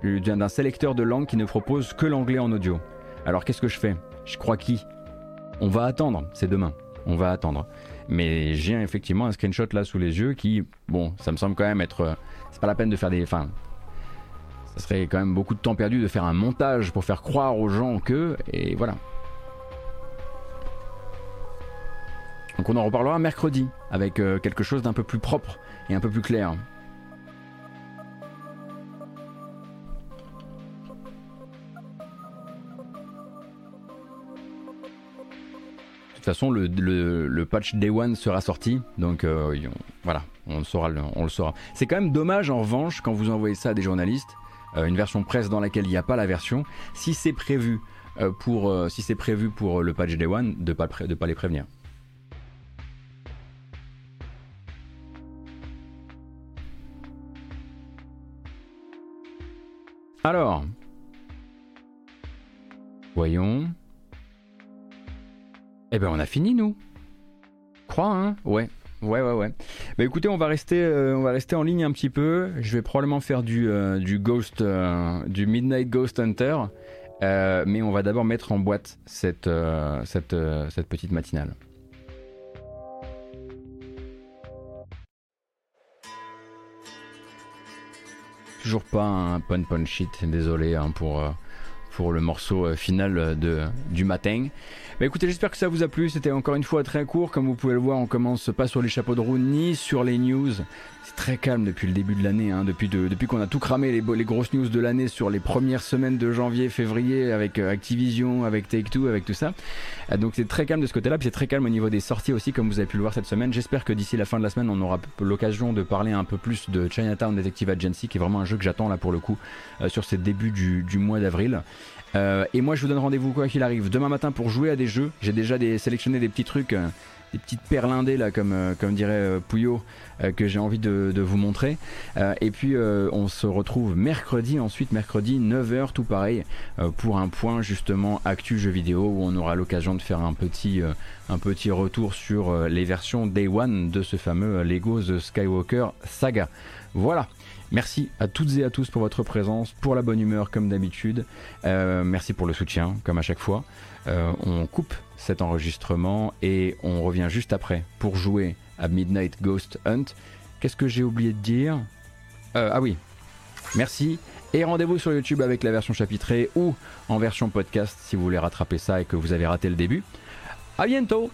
d'un sélecteur de langue qui ne propose que l'anglais en audio. Alors qu'est-ce que je fais? Je crois qui? On va attendre, c'est demain. On va attendre. Mais j'ai effectivement un screenshot là sous les yeux qui, bon, ça me semble quand même être. C'est pas la peine de faire des. Enfin, ça serait quand même beaucoup de temps perdu de faire un montage pour faire croire aux gens que. Et voilà. Donc on en reparlera mercredi avec euh, quelque chose d'un peu plus propre et un peu plus clair. De toute façon, le, patch Day One sera sorti, donc euh, voilà, on le saura. C'est quand même dommage en revanche quand vous envoyez ça à des journalistes, euh, une version presse dans laquelle il n'y a pas la version, si c'est prévu pour le patch Day One, de de pas les prévenir. Alors, voyons. Eh ben on a fini nous. Crois hein Ouais. Ouais ouais ouais. Bah écoutez, on va rester euh, on va rester en ligne un petit peu. Je vais probablement faire du, euh, du Ghost euh, du Midnight Ghost Hunter. mais on va d'abord mettre en boîte cette, cette, cette petite matinale. Toujours pas un pun pun shit, désolé hein, pour, euh, pour le morceau euh, final de, du matin. Bah écoutez, j'espère que ça vous a plu. C'était encore une fois très court. Comme vous pouvez le voir, on commence pas sur les chapeaux de roue ni sur les news. C'est très calme depuis le début de l'année. Hein. Depuis, depuis qu'on a tout cramé les, grosses news de l'année sur les premières semaines de janvier, février avec euh, Activision, avec Take-Two, avec tout ça. Euh, donc c'est très calme de ce côté-là. Puis c'est très calme au niveau des sorties aussi, comme vous avez pu le voir cette semaine. J'espère que d'ici la fin de la semaine, on aura l'occasion de parler un peu plus de Chinatown Detective Agency, qui est vraiment un jeu que j'attends là pour le coup euh, sur ces débuts du mois d'avril. Euh, et moi, je vous donne rendez-vous quoi qu'il arrive demain matin pour jouer à des jeux. J'ai déjà des, sélectionné des petits trucs, euh, des petites perlindées là, comme, euh, comme dirait Pouillot, que j'ai envie de, vous montrer. et puis, on se retrouve mercredi, ensuite mercredi 9h, tout pareil, pour un point justement actu jeux vidéo où on aura l'occasion de faire un petit, un petit retour sur les versions Day One de ce fameux Lego The Skywalker Saga. Voilà. Merci à toutes et à tous pour votre présence, pour la bonne humeur comme d'habitude. Euh, merci pour le soutien, comme à chaque fois. Euh, on coupe cet enregistrement et on revient juste après pour jouer à Midnight Ghost Hunt. Qu'est-ce que j'ai oublié de dire? Euh, Ah oui, merci. Et rendez-vous sur YouTube avec la version chapitrée ou en version podcast si vous voulez rattraper ça et que vous avez raté le début. A bientôt